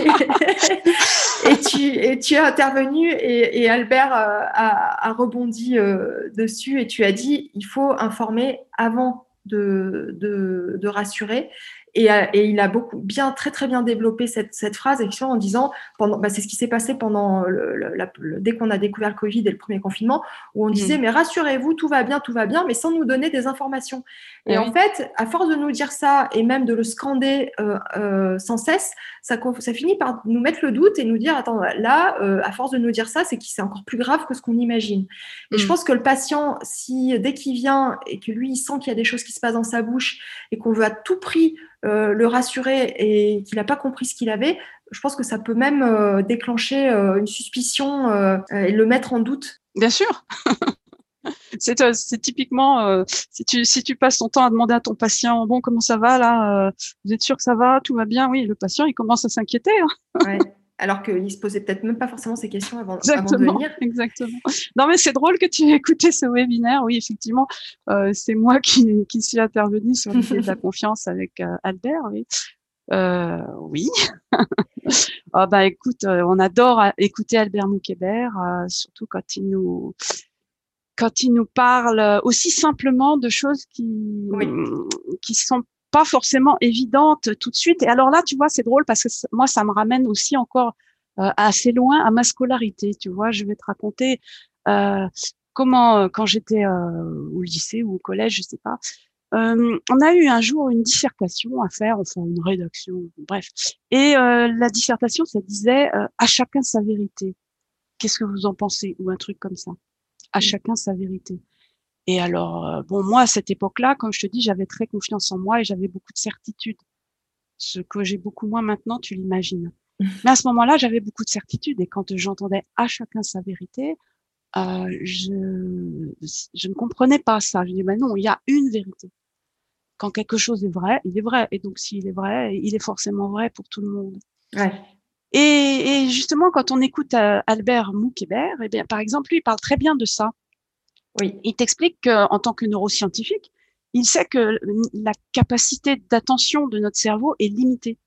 S1: et, tu, et tu es intervenu et, et Albert euh, a, a, rebondi euh, dessus et tu as dit il faut informer avant de, de, de rassurer. Et, euh, et, il a beaucoup, bien, très très bien développé cette, cette phrase en disant, pendant, bah, c'est ce qui s'est passé pendant le, le, la, le, dès qu'on a découvert le Covid et le premier confinement, où on disait, mmh. mais rassurez-vous, tout va bien, tout va bien, mais sans nous donner des informations. Et oui. en fait, à force de nous dire ça et même de le scander euh, euh, sans cesse, ça, ça finit par nous mettre le doute et nous dire, attends, là, euh, à force de nous dire ça, c'est que c'est encore plus grave que ce qu'on imagine. Et mmh. je pense que le patient, si dès qu'il vient et que lui, il sent qu'il y a des choses qui se passent dans sa bouche et qu'on veut à tout prix euh, le rassurer et qu'il n'a pas compris ce qu'il avait, je pense que ça peut même euh, déclencher euh, une suspicion et le mettre en doute.
S2: Bien sûr. [laughs] c'est typiquement si tu si tu passes ton temps à demander à ton patient bon comment ça va là vous êtes sûr que ça va tout va bien oui le patient il commence à s'inquiéter
S1: hein. ouais alors qu'il se posait peut-être même pas forcément ces questions avant,
S2: avant
S1: de venir.
S2: Exactement. Non, mais c'est drôle que tu aies écouté ce webinaire. Oui, effectivement, euh, c'est moi qui, qui suis intervenue sur l'idée de la confiance avec euh, Albert. Oui. Euh, oui. oh, [laughs] bah, écoute, euh, on adore euh, écouter Albert Moukébert, euh, surtout quand il nous quand il nous parle aussi simplement de choses qui oui. qui sont pas forcément évidente tout de suite. Et alors là, tu vois, c'est drôle parce que moi, ça me ramène aussi encore euh, assez loin à ma scolarité. Tu vois, je vais te raconter euh, comment, euh, quand j'étais euh, au lycée ou au collège, je sais pas, euh, on a eu un jour une dissertation à faire, enfin une rédaction, bref. Et euh, la dissertation, ça disait à chacun sa vérité. Qu'est-ce que vous en pensez? Ou un truc comme ça. À chacun sa vérité. Et alors, euh, bon, moi, à cette époque-là, comme je te dis, j'avais très confiance en moi et j'avais beaucoup de certitude. Ce que j'ai beaucoup moins maintenant, tu l'imagines. [laughs] Mais à ce moment-là, j'avais beaucoup de certitude. Et quand j'entendais à chacun sa vérité, euh, je, je ne comprenais pas ça. Je dis, ben non, il y a une vérité. Quand quelque chose est vrai, il est vrai. Et donc, s'il est vrai, il est forcément vrai pour tout le monde.
S1: Ouais.
S2: Et, et, justement, quand on écoute euh, Albert Moukébert, eh bien, par exemple, lui, il parle très bien de ça. Oui. Il t'explique qu'en tant que neuroscientifique, il sait que la capacité d'attention de notre cerveau est limitée.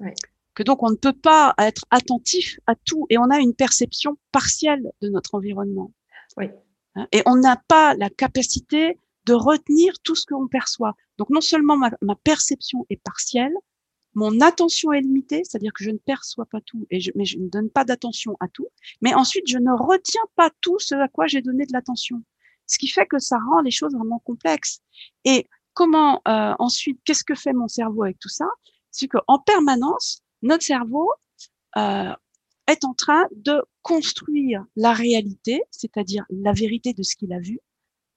S1: Oui.
S2: Que donc on ne peut pas être attentif à tout et on a une perception partielle de notre environnement.
S1: Oui.
S2: Hein, et on n'a pas la capacité de retenir tout ce qu'on perçoit. Donc non seulement ma, ma, perception est partielle, mon attention est limitée, c'est-à-dire que je ne perçois pas tout, et je, mais je ne donne pas d'attention à tout. Mais ensuite, je ne retiens pas tout ce à quoi j'ai donné de l'attention ce qui fait que ça rend les choses vraiment complexes. Et comment euh, ensuite, qu'est-ce que fait mon cerveau avec tout ça? C'est qu'en permanence, notre cerveau euh, est en train de construire la réalité, c'est-à-dire la vérité de ce qu'il a vu,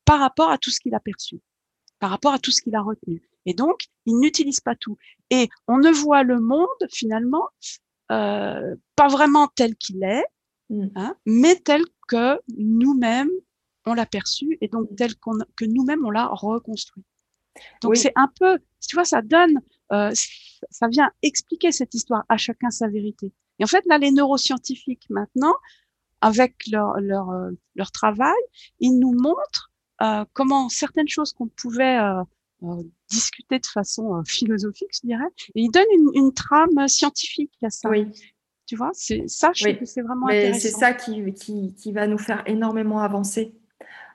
S2: par rapport à tout ce qu'il a perçu, par rapport à tout ce qu'il a retenu. Et donc, il n'utilise pas tout. Et on ne voit le monde finalement euh, pas vraiment tel qu'il est, mmh. hein, mais tel que nous-mêmes on l'a perçu et donc tel qu'on que nous-mêmes on l'a reconstruit. Donc c'est un peu, tu vois, ça donne, euh, ça vient expliquer cette histoire à chacun sa vérité. Et en fait là, les neuroscientifiques maintenant, avec leur leur euh, leur travail, ils nous montrent euh, comment certaines choses qu'on pouvait euh, euh, discuter de façon philosophique, je dirais, et ils donnent une, une trame scientifique à ça.
S1: Oui.
S2: Tu vois, c'est ça, je trouve que c'est vraiment Mais
S1: C'est ça qui, qui, qui va nous faire énormément avancer.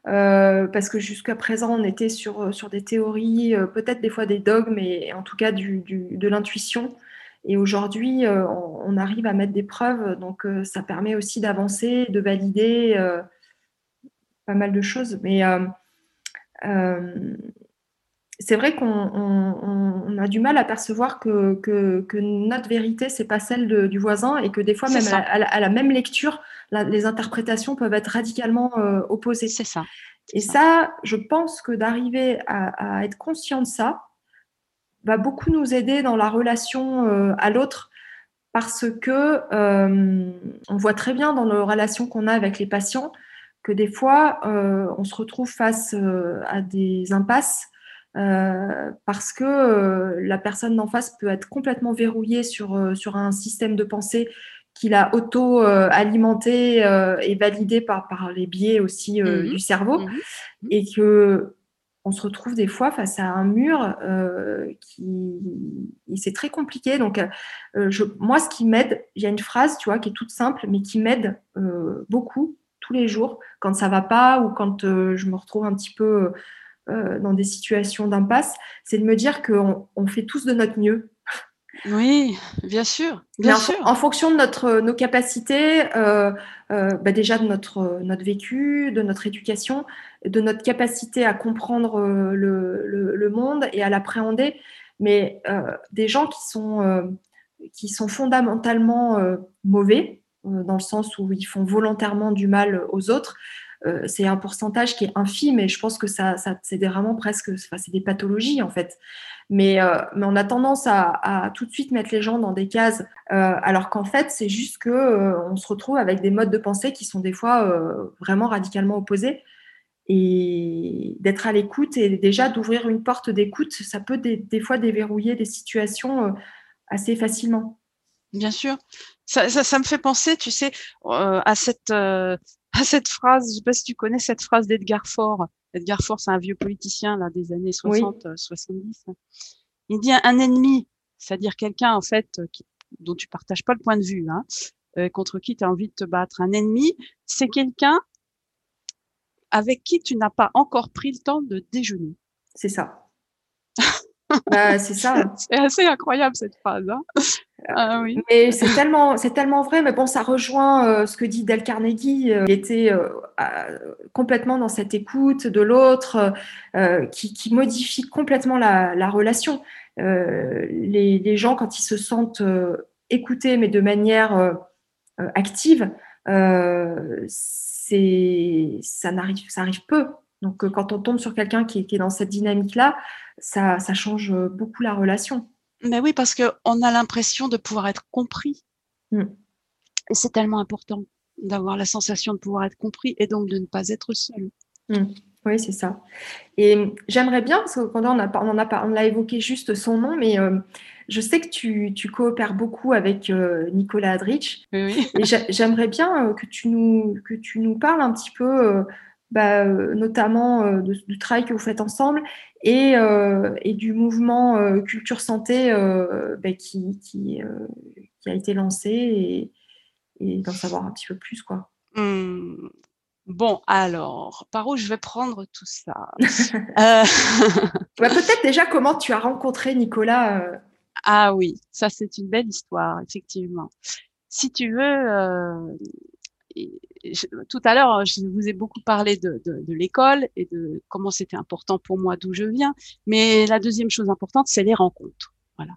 S1: Euh, parce que jusqu'à présent, on était sur, sur des théories, euh, peut-être des fois des dogmes, mais en tout cas du, de l'intuition. Et aujourd'hui, euh, on, on, arrive à mettre des preuves, donc ça permet aussi d'avancer, de valider pas mal de choses. Mais c'est vrai qu'on on, on a du mal à percevoir que, que, que notre vérité, c'est pas celle de, du voisin et que des fois, même à, à, à, la même lecture, la, les interprétations peuvent être radicalement euh, opposées.
S2: C'est ça.
S1: Et ça. ça. je pense que d'arriver à, à, être conscient de ça va beaucoup nous aider dans la relation euh, à l'autre parce que euh, on voit très bien dans nos relations qu'on a avec les patients que des fois, on se retrouve face à des impasses euh, parce que euh, la personne d'en face peut être complètement verrouillée sur, euh, sur un système de pensée qu'il a auto-alimenté et validé par, par les biais aussi mmh. du cerveau, mmh. et que on se retrouve des fois face à un mur qui c'est très compliqué. Donc, je, moi, ce qui m'aide, il y a une phrase, tu vois, qui est toute simple, mais qui m'aide beaucoup tous les jours quand ça va pas ou quand je me retrouve un petit peu euh, dans des situations d'impasse, c'est de me dire qu'on on fait tous de notre mieux.
S2: Oui, bien sûr, bien
S1: en,
S2: sûr.
S1: En fonction de notre, nos capacités, euh, euh, bah déjà de notre, notre vécu, de notre éducation, de notre capacité à comprendre euh, le, le, le monde et à l'appréhender. Mais euh, des gens qui sont, euh, qui sont fondamentalement mauvais, dans le sens où ils font volontairement du mal aux autres, euh, c'est un pourcentage qui est infime et je pense que ça, c'est vraiment presque, c'est des pathologies en fait. Mais, euh, on a tendance à, tout de suite mettre les gens dans des cases, euh, alors qu'en fait, c'est juste que on se retrouve avec des modes de pensée qui sont des fois vraiment radicalement opposés. Et d'être à l'écoute et déjà d'ouvrir une porte d'écoute, ça peut des, fois déverrouiller des situations assez facilement.
S2: Bien sûr. Ça, me fait penser, tu sais, à cette [laughs] à cette phrase, je sais pas si tu connais cette phrase d'Edgar Faure. Edgar Faure, c'est un vieux politicien là des années 60, oui. 70. Euh, Il dit un ennemi, c'est-à-dire quelqu'un en fait euh, qui, dont tu partages pas le point de vue, hein, euh, contre qui tu as envie de te battre. Un ennemi, c'est quelqu'un avec qui tu n'as pas encore pris le temps de déjeuner.
S1: C'est ça. Bah, c'est ça. [laughs]
S2: C'est assez incroyable cette phrase. Hein ah, oui.
S1: Mais c'est tellement, c'est tellement vrai. Mais bon, ça rejoint euh, ce que dit Del Carnegie. Euh, il était euh, complètement dans cette écoute de l'autre, euh, qui, qui, modifie complètement la, la relation. Les, les, gens, quand ils se sentent écoutés, mais de manière active, c'est, ça n'arrive, ça arrive peu. Donc, quand on tombe sur quelqu'un qui, qui, est dans cette dynamique-là, ça, ça change beaucoup la relation.
S2: Mais oui, parce qu'on a l'impression de pouvoir être compris. Mm. Et c'est tellement important d'avoir la sensation de pouvoir être compris et donc de ne pas être seul.
S1: Mm. Oui, c'est ça. Et j'aimerais bien, parce qu'on on a, on a, on a évoqué juste son nom, mais euh, je sais que tu, tu, coopères beaucoup avec euh, Nicolas Adrich.
S2: Oui.
S1: Et j'aimerais bien euh, que tu, nous, que tu nous parles un petit peu euh, bah, euh, notamment euh, de, du travail que vous faites ensemble et, euh, et du mouvement Culture Santé bah, qui, qui, qui, a été lancé et, et d'en savoir un petit peu plus. quoi.
S2: Mmh. Bon, alors, par où je vais prendre tout ça? [laughs] Euh... [laughs]
S1: bah, Peut-être déjà comment tu as rencontré Nicolas. Euh...
S2: Ah oui, ça c'est une belle histoire, effectivement. Si tu veux, euh, je, tout à l'heure, je vous ai beaucoup parlé de, de, de l'école et de comment c'était important pour moi d'où je viens. Mais la deuxième chose importante, c'est les rencontres. Voilà.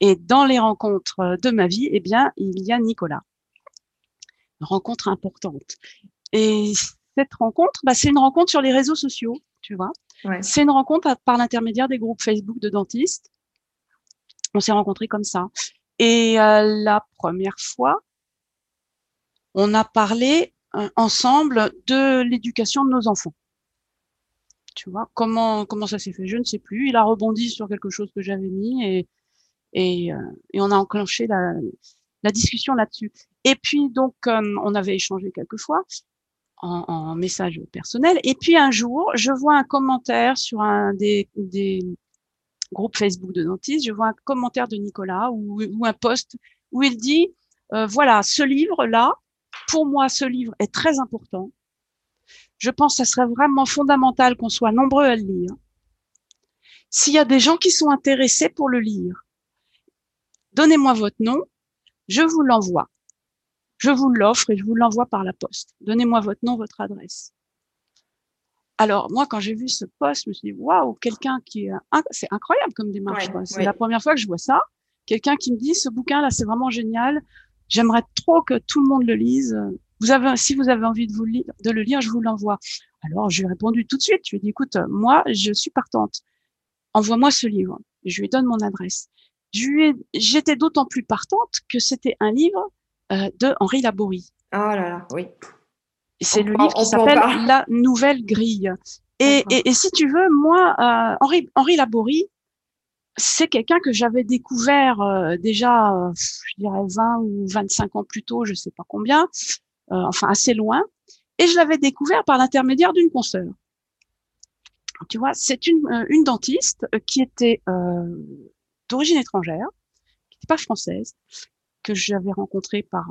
S2: Et dans les rencontres de ma vie, eh bien, il y a Nicolas. Une rencontre importante. Et cette rencontre, bah, c'est une rencontre sur les réseaux sociaux, tu vois.
S1: Ouais.
S2: C'est une rencontre par l'intermédiaire des groupes Facebook de dentistes. On s'est rencontrés comme ça. Et euh, la première fois, on a parlé euh, ensemble de l'éducation de nos enfants. Tu vois, comment comment ça s'est fait, je ne sais plus. Il a rebondi sur quelque chose que j'avais mis et et, euh, et on a enclenché la, la discussion là-dessus. Et puis donc, on avait échangé quelques fois en, en, message personnel. Et puis un jour, je vois un commentaire sur un des, des groupes Facebook de dentistes. Je vois un commentaire de Nicolas ou, ou un post où il dit euh, voilà, ce livre-là, pour moi, ce livre est très important. Je pense que ce serait vraiment fondamental qu'on soit nombreux à le lire. S'il y a des gens qui sont intéressés pour le lire, donnez-moi votre nom, je vous l'envoie. Je vous l'offre et je vous l'envoie par la poste. Donnez-moi votre nom, votre adresse. Alors, moi, quand j'ai vu ce poste, je me suis dit, waouh, quelqu'un qui est, c'est incroyable comme démarche. c'est la première fois que je vois ça. Quelqu'un qui me dit, ce bouquin-là, c'est vraiment génial. J'aimerais trop que tout le monde le lise. Vous avez, si vous avez envie de, vous de le lire, je vous l'envoie. Alors, je lui ai répondu tout de suite. Je lui ai dit, écoute, moi, je suis partante. Envoie-moi ce livre. Je lui donne mon adresse. J'étais d'autant plus partante que c'était un livre euh, de Henri Laborie.
S1: Ah là là, oui.
S2: C'est le livre qui s'appelle La Nouvelle Grille. Et, et, et, si tu veux, moi, euh, Henri, Henri Laborie, c'est quelqu'un que j'avais découvert euh, déjà, euh, je dirais 20 ou 25 ans plus tôt, je sais pas combien, euh, enfin assez loin, et je l'avais découvert par l'intermédiaire d'une consoeur. Tu vois, c'est une, une dentiste qui était d'origine étrangère, qui n'était pas française, que j'avais rencontrée par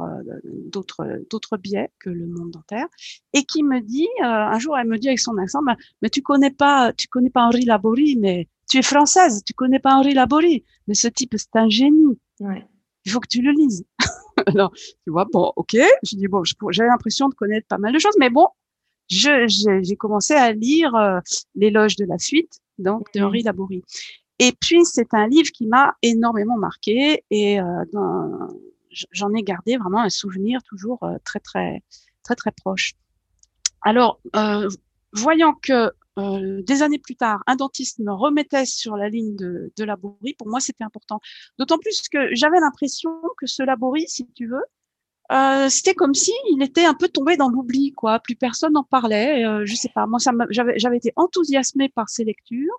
S2: d'autres d'autres biais que le monde dentaire, et qui me dit un jour, elle me dit avec son accent, bah, mais tu connais pas, tu connais pas Henri Laborie, mais tu es française, tu connais pas Henri Laborie, mais ce type, c'est un génie.
S1: Ouais.
S2: Il faut que tu le lises. [laughs] Alors, tu vois, bon, ok. Je dis, bon, j'avais l'impression de connaître pas mal de choses, mais bon, j'ai commencé à lire euh, L'éloge de la fuite, donc, de mhm. Henri Laborie. Et puis, c'est un livre qui m'a énormément marqué et euh, j'en ai gardé vraiment un souvenir toujours euh, très, très, très, très proche. Alors, voyant que euh, des années plus tard, un dentiste me remettait sur la ligne de, de Laborie, pour moi, c'était important. D'autant plus que j'avais l'impression que ce Laborie, si tu veux, euh, c'était comme si il était un peu tombé dans l'oubli, quoi. Plus personne n'en parlait. Euh, je sais pas. Moi, ça j'avais, été enthousiasmée par ces lectures.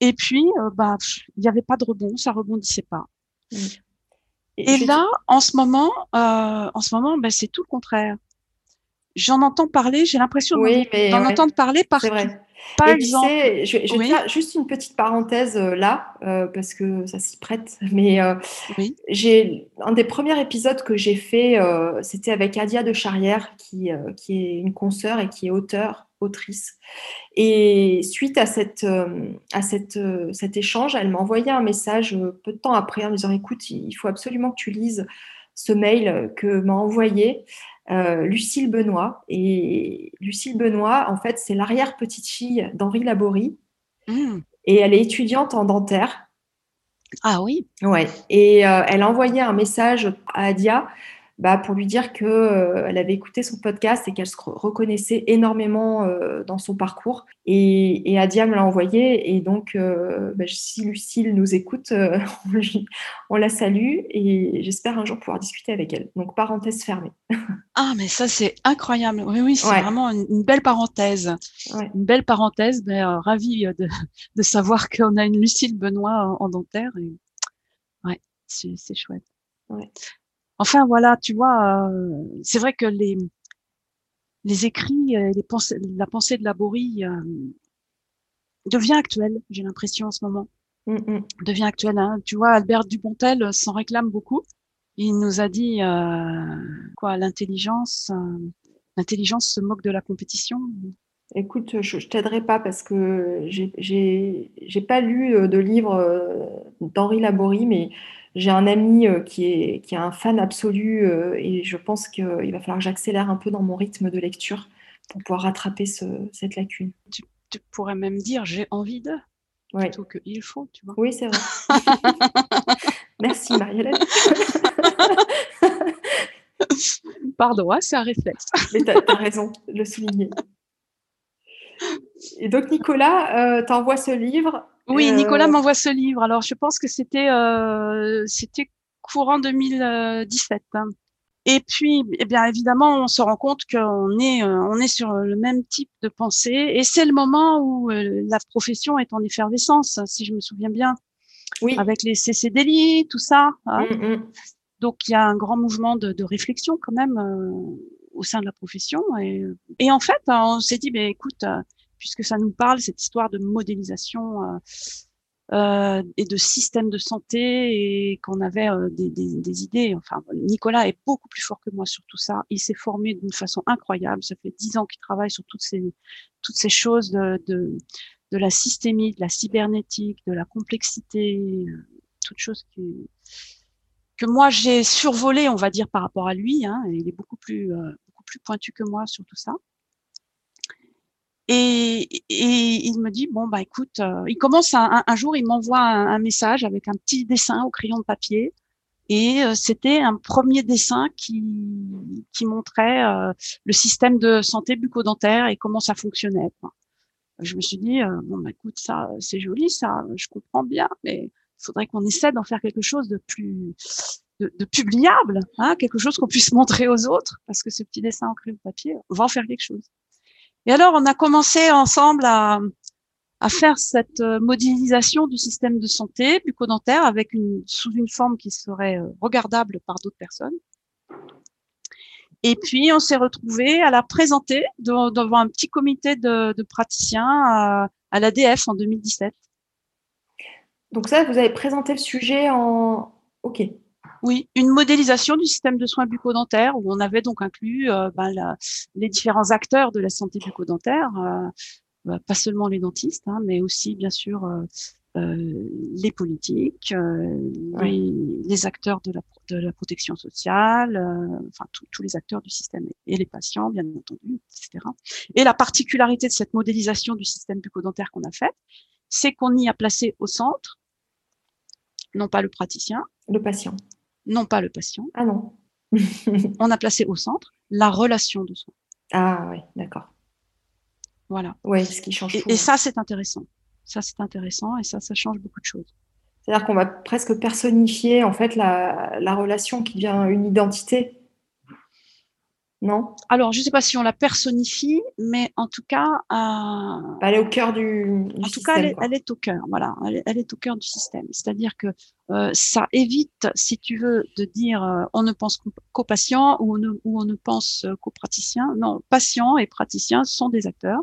S2: Et puis, euh, bah, il n'y avait pas de rebond, ça rebondissait pas. Mmh. Et, Et là, en ce moment, en ce moment, ben, c'est tout le contraire j'en entends parler, j'ai l'impression d'en entendre parler partout. Vrai.
S1: Par exemple, je, je faire juste une petite parenthèse euh, là, euh, parce que ça s'y prête. [laughs] Mais euh, oui. j'ai un des premiers épisodes que j'ai fait, c'était avec Adia de Charrière, qui, qui est une consoeur et qui est auteur, autrice. Et suite à, cette, à cette, cet échange, elle m'a envoyé un message peu de temps après en me disant Écoute, il faut absolument que tu lises ce mail que m'a envoyé euh, Lucille Benoît. Et Lucille Benoît, en fait, c'est l'arrière-petite-fille d'Henri Laborie. Mmh. Et elle est étudiante en dentaire.
S2: Ah oui
S1: Ouais. Et euh, elle a envoyé un message à Adia bah, pour lui dire qu'elle euh, avait écouté son podcast et qu'elle se reconnaissait énormément euh, dans son parcours. Et, et Adia me l'a envoyé. Et donc, euh, bah, si Lucille nous écoute, [laughs] on, la salue et j'espère un jour pouvoir discuter avec elle. Donc, parenthèse fermée. [laughs]
S2: ah, mais ça, c'est incroyable. Oui, oui, c'est ouais. vraiment une, une, belle parenthèse. Ouais. Une belle parenthèse. Mais, euh, ravie de, de savoir qu'on a une Lucille Benoît en, en dentaire. Et... Ouais, c'est chouette.
S1: Ouais.
S2: Enfin voilà, tu vois, euh, c'est vrai que les les écrits, euh, les pensées, la pensée de Laborie euh, devient actuelle. J'ai l'impression en ce moment
S1: mm -hmm.
S2: devient actuelle. Hein. Tu vois, Albert Dupontel s'en réclame beaucoup. Il nous a dit euh, quoi, l'intelligence, euh, l'intelligence se moque de la compétition.
S1: Écoute, je, je t'aiderai pas parce que j'ai pas lu de livre d'Henri Laborie, mais j'ai un ami euh, qui est, qui est un fan absolu euh, et je pense qu'il va falloir que j'accélère un peu dans mon rythme de lecture pour pouvoir rattraper ce, cette lacune.
S2: Tu, tu, pourrais même dire j'ai envie de
S1: ouais.
S2: plutôt que il faut, tu vois.
S1: Oui, c'est vrai. [laughs] Merci Marielle.
S2: Pardon, hein, c'est un réflexe.
S1: Mais tu as, raison de le souligner. Et donc Nicolas euh, t'envoie ce livre
S2: oui, Nicolas euh, m'envoie ce livre. Alors, je pense que c'était euh, c'était courant 2017. Hein. Et puis, eh bien évidemment, on se rend compte qu'on est, euh, on est sur le même type de pensée, et c'est le moment où euh, la profession est en effervescence, si je me souviens bien, oui. avec les CCDLI, tout ça. Hein. Mmh, mmh. Donc il y a un grand mouvement de, de réflexion quand même au sein de la profession, et, en fait, on s'est dit, ben écoute, puisque ça nous parle cette histoire de modélisation euh, et de système de santé et qu'on avait euh, des, idées. Enfin, Nicolas est beaucoup plus fort que moi sur tout ça. Il s'est formé d'une façon incroyable. Ça fait dix ans qu'il travaille sur toutes ces toutes ces choses de, de, la systémie, de la cybernétique, de la complexité, euh, toutes choses que moi j'ai survolé, on va dire, par rapport à lui. Hein, il est beaucoup plus euh, plus pointu que moi sur tout ça. Et, il me dit bon bah écoute, euh, il commence un, jour, il m'envoie un, message avec un petit dessin au crayon de papier. Et euh, c'était un premier dessin qui, qui montrait euh, le système de santé bucco-dentaire et comment ça fonctionnait. Je me suis dit bon bah écoute ça c'est joli ça, je comprends bien, mais il faudrait qu'on essaie d'en faire quelque chose de plus de, publiable, hein, quelque chose qu'on puisse montrer aux autres, parce que ce petit dessin crayon de papier, va en faire quelque chose. Et alors, on a commencé ensemble à, faire cette euh, modélisation du système de santé bucco-dentaire avec sous une forme qui serait euh, regardable par d'autres personnes. Et puis, on s'est retrouvé à la présenter devant un petit comité de, de praticiens à, à l'ADF en 2017.
S1: Donc ça, vous avez présenté le sujet en... OK.
S2: Oui, une modélisation du système de soins bucco-dentaires où on avait donc inclus euh, ben, la, les différents acteurs de la santé bucco-dentaire, euh, bah, pas seulement les dentistes, hein, mais aussi bien sûr euh, euh les politiques, les, les, acteurs de la, de la protection sociale, enfin tous les acteurs du système et les patients, bien entendu, etc. Et la particularité de cette modélisation du système bucco-dentaire qu'on a fait, c'est qu'on y a placé au centre, non pas le praticien,
S1: le patient
S2: non pas le patient.
S1: Ah non. [laughs]
S2: on a placé au centre la relation de soins.
S1: Ah oui, d'accord.
S2: Voilà.
S1: Oui, ce qui change.
S2: Et, et ça, c'est intéressant. Ça, c'est intéressant et ça, ça change beaucoup de choses.
S1: C'est-à-dire qu'on va presque personnifier en fait la, la relation qui devient une identité non?
S2: Alors, je ne sais pas si on la personnifie, mais en tout cas. Euh,
S1: elle est au cœur du.
S2: en tout cas, elle est, au cœur, voilà. Elle est, au cœur du système. C'est-à-dire que euh, ça évite, si tu veux, de dire euh, on ne pense qu'aux patients ou on ne, ou on ne pense qu'aux praticiens. Non, patients et praticiens sont des acteurs.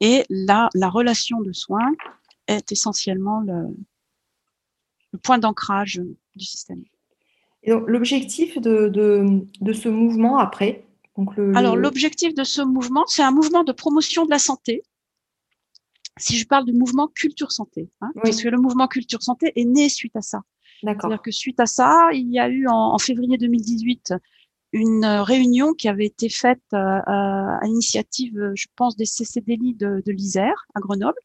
S2: Et là, la relation de soins est essentiellement le, le point d'ancrage du système
S1: l'objectif de, de, de, ce mouvement après
S2: donc le, Alors, l'objectif de ce mouvement, c'est un mouvement de promotion de la santé. Si je parle du mouvement culture santé, hein, parce que le mouvement culture santé est né suite à ça. D'accord. C'est-à-dire que suite à ça, il y a eu en, en février 2018 une réunion qui avait été faite euh, à l'initiative, je pense, des CCDLI de, de l'Isère à Grenoble.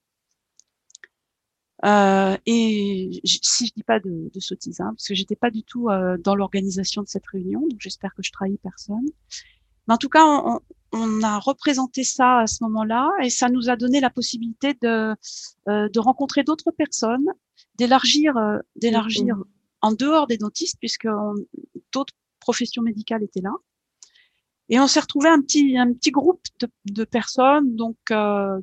S2: Euh, et si je dis pas de, de sottises, hein, parce que j'étais pas du tout euh, dans l'organisation de cette réunion, donc j'espère que je trahis personne. Mais en tout cas, on, on a représenté ça à ce moment-là, et ça nous a donné la possibilité de, euh, de rencontrer d'autres personnes, d'élargir, euh, d'élargir mm-hmm. en dehors des dentistes, puisque d'autres professions médicales étaient là. Et on s'est retrouvé un petit, un petit groupe de, de personnes, donc euh,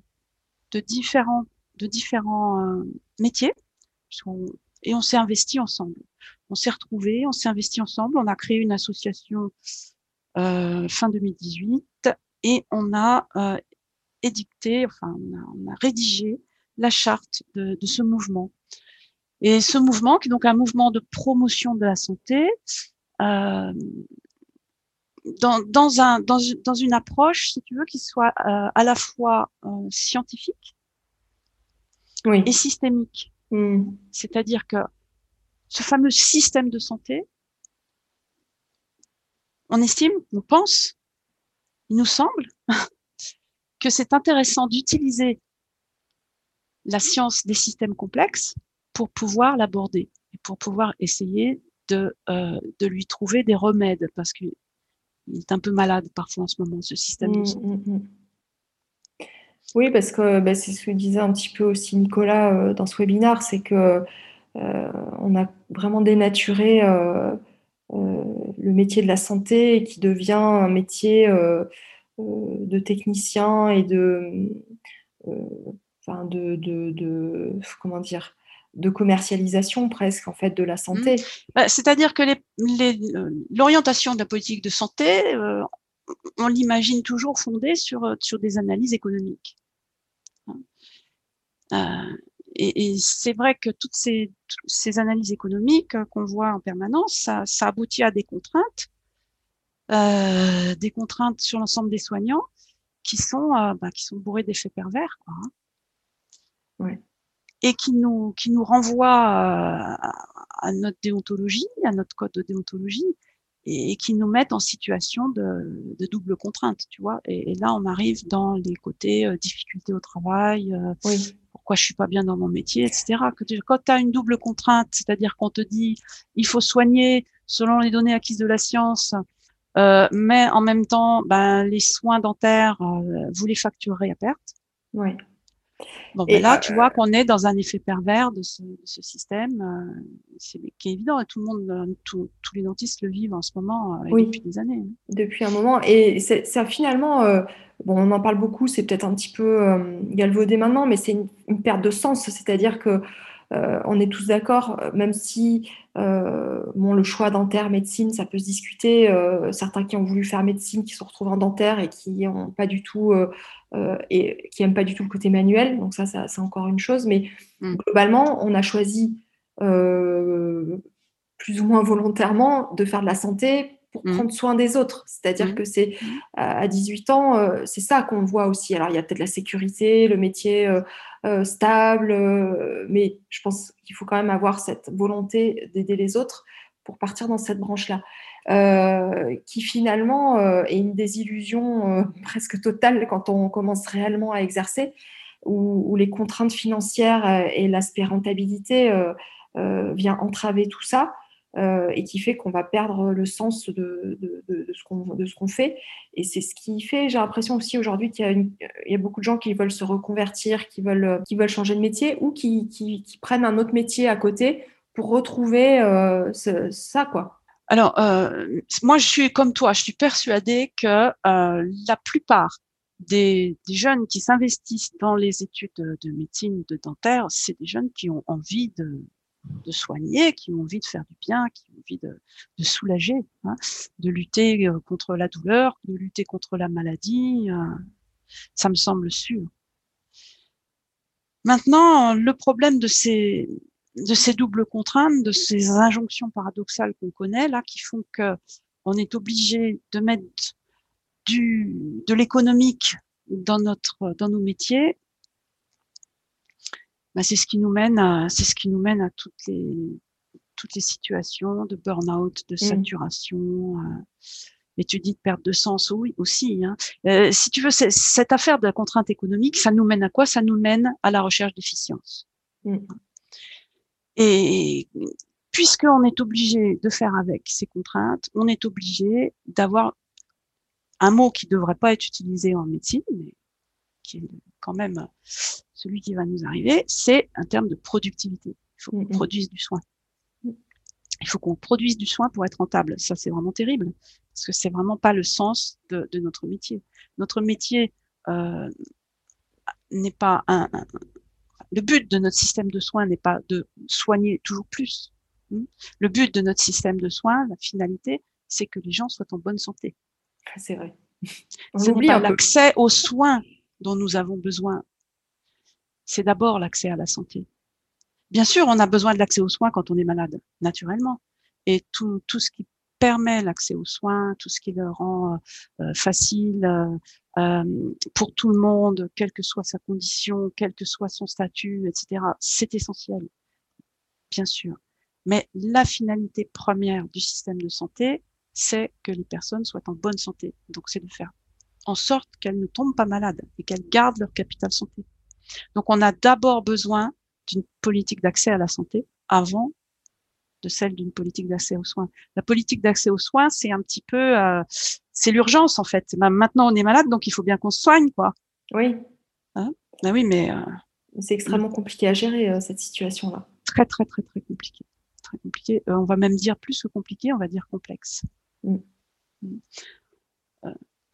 S2: de différents de différents euh, métiers et on s'est investi ensemble. On s'est retrouvés, on s'est investi ensemble, on a créé une association euh, fin 2018 et on a euh, édicté, enfin on a, on a, rédigé la charte de, de, ce mouvement. Et ce mouvement, qui est donc un mouvement de promotion de la santé, euh, dans, dans, un, dans, une approche, si tu veux, qui soit euh, à la fois euh, scientifique, oui. et systémique. Mm. C'est-à-dire que ce fameux système de santé, on estime, on pense, il nous semble [laughs] que c'est intéressant d'utiliser la science des systèmes complexes pour pouvoir l'aborder et pour pouvoir essayer de, euh, de lui trouver des remèdes parce qu'il est un peu malade parfois en ce moment, ce système de mm, santé. Mm,
S1: oui, parce que bah, c'est ce que disait un petit peu aussi Nicolas euh, dans ce webinaire, c'est que euh, on a vraiment dénaturé euh, le métier de la santé qui devient un métier de technicien et de, comment dire de commercialisation presque en fait de la santé. Mmh.
S2: Bah, c'est-à-dire que l'orientation de la politique de santé, on l'imagine toujours fondée sur, sur des analyses économiques. Euh, et, c'est vrai que toutes ces, ces analyses économiques qu'on voit en permanence, ça, ça, aboutit à des contraintes, euh, des contraintes sur l'ensemble des soignants qui sont, euh, bah, qui sont bourrées d'effets pervers, quoi, hein.
S1: ouais.
S2: et qui nous, qui nous renvoient euh, à notre déontologie, à notre code de déontologie, et, qui nous mettent en situation de, de double contrainte, tu vois. Et, et, là, on arrive dans les côtés euh, difficultés au travail, euh,
S1: oui.
S2: pourquoi je suis pas bien dans mon métier, etc. Tu, quand tu as une double contrainte, c'est-à-dire qu'on te dit il faut soigner selon les données acquises de la science, euh, mais en même temps, ben, les soins dentaires, euh, vous les facturez à perte.
S1: Oui.
S2: Bon, ben là, tu vois qu'on est dans un effet pervers de ce, de ce système, euh, c'est qui est évident et tout le monde, euh, tous les dentistes le vivent en ce moment euh,
S1: oui.
S2: depuis des années. Hein.
S1: Depuis un moment, et ça finalement, euh, bon, on en parle beaucoup, c'est peut-être un petit peu euh, galvaudé maintenant, mais c'est une, une, perte de sens, c'est-à-dire que euh, on est tous d'accord, même si euh, bon, le choix dentaire, médecine, ça peut se discuter. Euh, certains qui ont voulu faire médecine, qui se retrouvent en dentaire et qui ont pas du tout et qui aiment pas du tout le côté manuel. Donc ça, ça c'est encore une chose. Mais mmh. globalement, on a choisi plus ou moins volontairement de faire de la santé pour mmh. prendre soin des autres. C'est-à-dire mmh. que c'est à 18 ans, euh, c'est ça qu'on voit aussi. Alors il y a peut-être la sécurité, le métier euh, euh, stable, mais je pense qu'il faut quand même avoir cette volonté d'aider les autres pour partir dans cette branche-là, euh, qui finalement est une désillusion [laughs] presque totale quand on commence réellement à exercer, où, où les contraintes financières et l'aspect rentabilité vient entraver tout ça euh, et qui fait qu'on va perdre le sens de, de, de, de ce qu'on fait. Et c'est ce qui fait, j'ai l'impression aussi aujourd'hui qu'il y, y, a beaucoup de gens qui veulent se reconvertir, qui veulent, qui veulent changer de métier ou qui, qui, prennent un autre métier à côté pour retrouver euh, ça, quoi.
S2: Alors, euh, moi, je suis comme toi, je suis persuadée que euh, la plupart des, jeunes qui s'investissent dans les études de, de médecine, de dentaire, c'est des jeunes qui ont envie de, de soigner, qui ont envie de faire du bien, qui ont envie de, soulager, hein, de lutter euh, contre la douleur, de lutter contre la maladie. Euh, ça me semble sûr. Maintenant, le problème de ces, doubles contraintes, de ces injonctions paradoxales qu'on connaît là, qui font que on est obligé de mettre de l'économique dans dans nos métiers, bah, c'est ce qui nous mène à, c'est ce qui nous mène à toutes les, toutes les situations de burn-out, de mmh. saturation. Mmh. et tu dis de perte de sens, oui, aussi. Hein. Euh, si tu veux, cette affaire de la contrainte économique, ça nous mène à quoi? Ça nous mène à la recherche d'efficience. Mmh. Et puisqu'on est obligé de faire avec ces contraintes, on est obligé d'avoir un mot qui ne devrait pas être utilisé en médecine, mais qui est quand même celui qui va nous arriver, c'est un terme de productivité. Il faut qu'on mm produise du soin. Il faut qu'on produise du soin pour être rentable. Ça, c'est vraiment terrible parce que c'est vraiment pas le sens de, de notre métier. Notre métier euh, n'est pas un, un, le but de notre système de soins n'est pas de soigner toujours plus. Hmm? Le but de notre système de soins, la finalité, c'est que les gens soient en bonne santé.
S1: C'est vrai.
S2: Ce n'est pas l'accès aux soins dont nous avons besoin c'est d'abord l'accès à la santé. Bien sûr, on a besoin de l'accès aux soins quand on est malade, naturellement. Et tout, ce qui permet l'accès aux soins, tout ce qui le rend euh, facile euh, euh, pour tout le monde, quelle que soit sa condition, quel que soit son statut, etc., c'est essentiel, bien sûr. Mais la finalité première du système de santé, c'est que les personnes soient en bonne santé. Donc, c'est de faire en sorte qu'elles ne tombent pas malades et qu'elles gardent leur capital santé. Donc, on a d'abord besoin d'une politique d'accès à la santé avant de celle d'une politique d'accès aux soins. La politique d'accès aux soins, c'est un petit peu, euh, c'est l'urgence en fait. Maintenant, on est malade, donc il faut bien qu'on se soigne, quoi.
S1: Oui.
S2: Hein? Ben oui, mais euh,
S1: c'est extrêmement compliqué à gérer euh, cette situation-là.
S2: Très, très, très, très compliqué. Très compliqué. On va même dire plus que compliqué, on va dire complexe. Mm. Mm.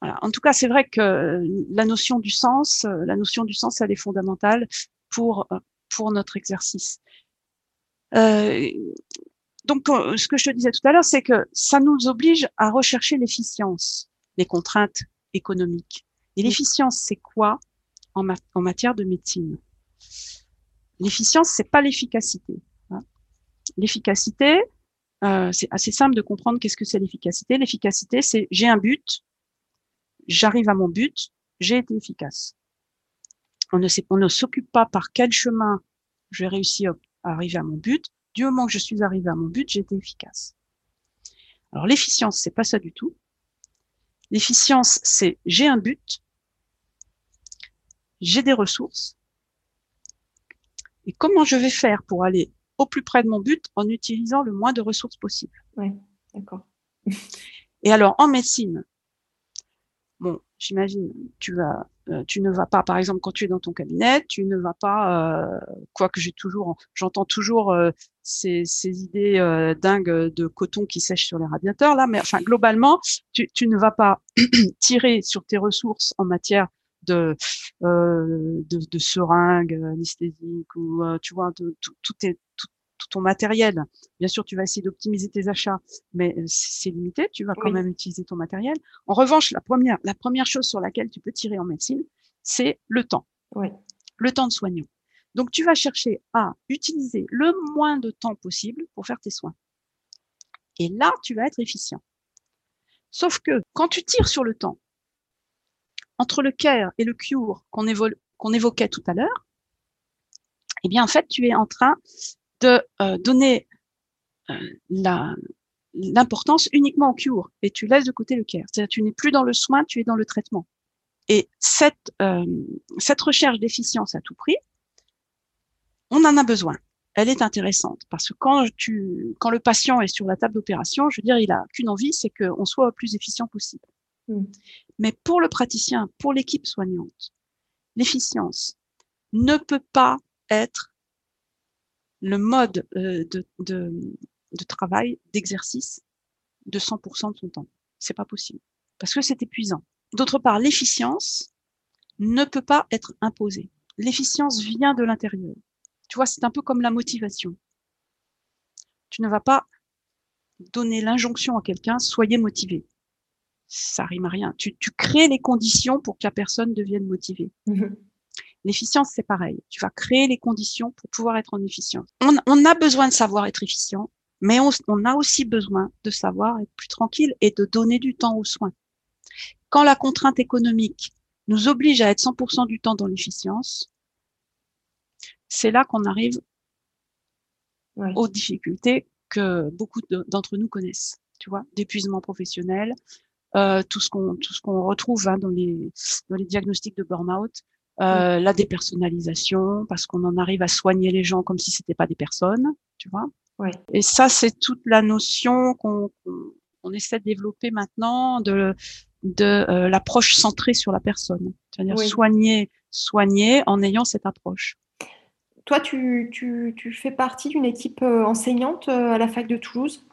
S2: Euh, voilà. En tout cas, c'est vrai que la notion du sens, euh, la notion du sens, elle est fondamentale pour pour notre exercice. donc, ce que je te disais tout à l'heure, c'est que ça nous oblige à rechercher l'efficience, les contraintes économiques. Et l'efficience, c'est quoi en, en matière de médecine? L'efficience, c'est pas l'efficacité. Hein. L'efficacité, euh, c'est assez simple de comprendre qu'est-ce que c'est l'efficacité. L'efficacité, c'est j'ai un but, j'arrive à mon but, j'ai été efficace. On ne, sait, on ne s'occupe pas par quel chemin je vais réussir à arriver à mon but. Du moment que je suis arrivé à mon but, j'ai été efficace. Alors l'efficience, c'est pas ça du tout. L'efficience, c'est j'ai un but, j'ai des ressources, et comment je vais faire pour aller au plus près de mon but en utilisant le moins de ressources possible?
S1: Oui, d'accord.
S2: Et alors, en médecine, j'imagine, tu vas, euh, tu ne vas pas, par exemple, quand tu es dans ton cabinet, tu ne vas pas, euh, quoique j'ai toujours, j'entends toujours euh, ces, ces, idées euh, dingues de coton qui sèche sur les radiateurs là, mais enfin, globalement, tu, tu ne vas pas [clears throat] tirer sur tes ressources en matière de, euh, de, de seringues anesthésiques ou tu vois tout, tout, est, ton matériel. Bien sûr, tu vas essayer d'optimiser tes achats, mais euh, c'est limité. Tu vas quand même utiliser ton matériel. En revanche, la première, la première chose sur laquelle tu peux tirer en médecine, c'est le temps.
S1: Oui.
S2: Le temps de soignant. Donc, tu vas chercher à utiliser le moins de temps possible pour faire tes soins. Et là, tu vas être efficient. Sauf que quand tu tires sur le temps, entre le care et le cure qu'on évoquait tout à l'heure, eh bien, en fait, tu es en train de euh, donner euh, l'importance uniquement au cure et tu laisses de côté le care. C'est-à-dire, tu n'es plus dans le soin, tu es dans le traitement. Et cette, euh, cette recherche d'efficience à tout prix, on en a besoin. Elle est intéressante parce que quand tu, quand le patient est sur la table d'opération, je veux dire, il a qu'une envie, c'est qu'on soit le plus efficient possible. Mm. Mais pour le praticien, pour l'équipe soignante, l'efficience ne peut pas être le mode euh, de, de, travail, d'exercice de 100% de son temps. C'est pas possible. Parce que c'est épuisant. D'autre part, l'efficience ne peut pas être imposée. L'efficience vient de l'intérieur. Tu vois, c'est un peu comme la motivation. Tu ne vas pas donner l'injonction à quelqu'un, soyez motivé ça rime à rien. Tu, tu, crées les conditions pour que la personne devienne motivée. Mhm. L'efficience, c'est pareil. Tu vas créer les conditions pour pouvoir être en efficience. On, on a besoin de savoir être efficient, mais on, on, a aussi besoin de savoir être plus tranquille et de donner du temps aux soins. Quand la contrainte économique nous oblige à être 100% du temps dans l'efficience, c'est là qu'on arrive aux difficultés que beaucoup d'entre nous connaissent. Tu vois, d'épuisement professionnel, euh, tout ce qu'on tout ce qu'on retrouve hein, dans les dans les diagnostics de burn-out, euh, la dépersonnalisation, parce qu'on en arrive à soigner les gens comme si c'était pas des personnes, tu vois.
S1: Ouais.
S2: Et ça, c'est toute la notion qu'on on essaie de développer maintenant de de euh, l'approche centrée sur la personne, c'est-à-dire soigner soigner en ayant cette approche.
S1: Toi, tu, tu, tu fais partie d'une équipe euh, enseignante à la fac de Toulouse?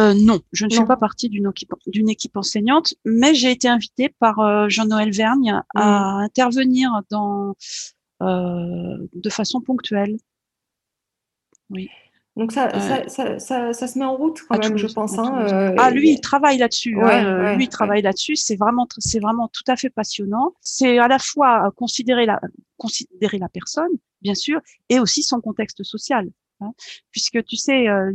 S2: Euh, non, je ne fais pas partie d'une équipe, équipe, enseignante, mais j'ai été invitée par euh, Jean-Noël Vergne à mm. intervenir dans, euh, de façon ponctuelle.
S1: Oui. Donc ça, ça, ça, ça, se met en route quand même, je pense.
S2: Hein, ah, lui, il travaille là-dessus. Hein, lui, il travaille là-dessus. C'est vraiment, c'est vraiment tout à fait passionnant. C'est à la fois considérer la, considérer la personne, bien sûr, et aussi son contexte social. Hein, puisque tu sais, euh,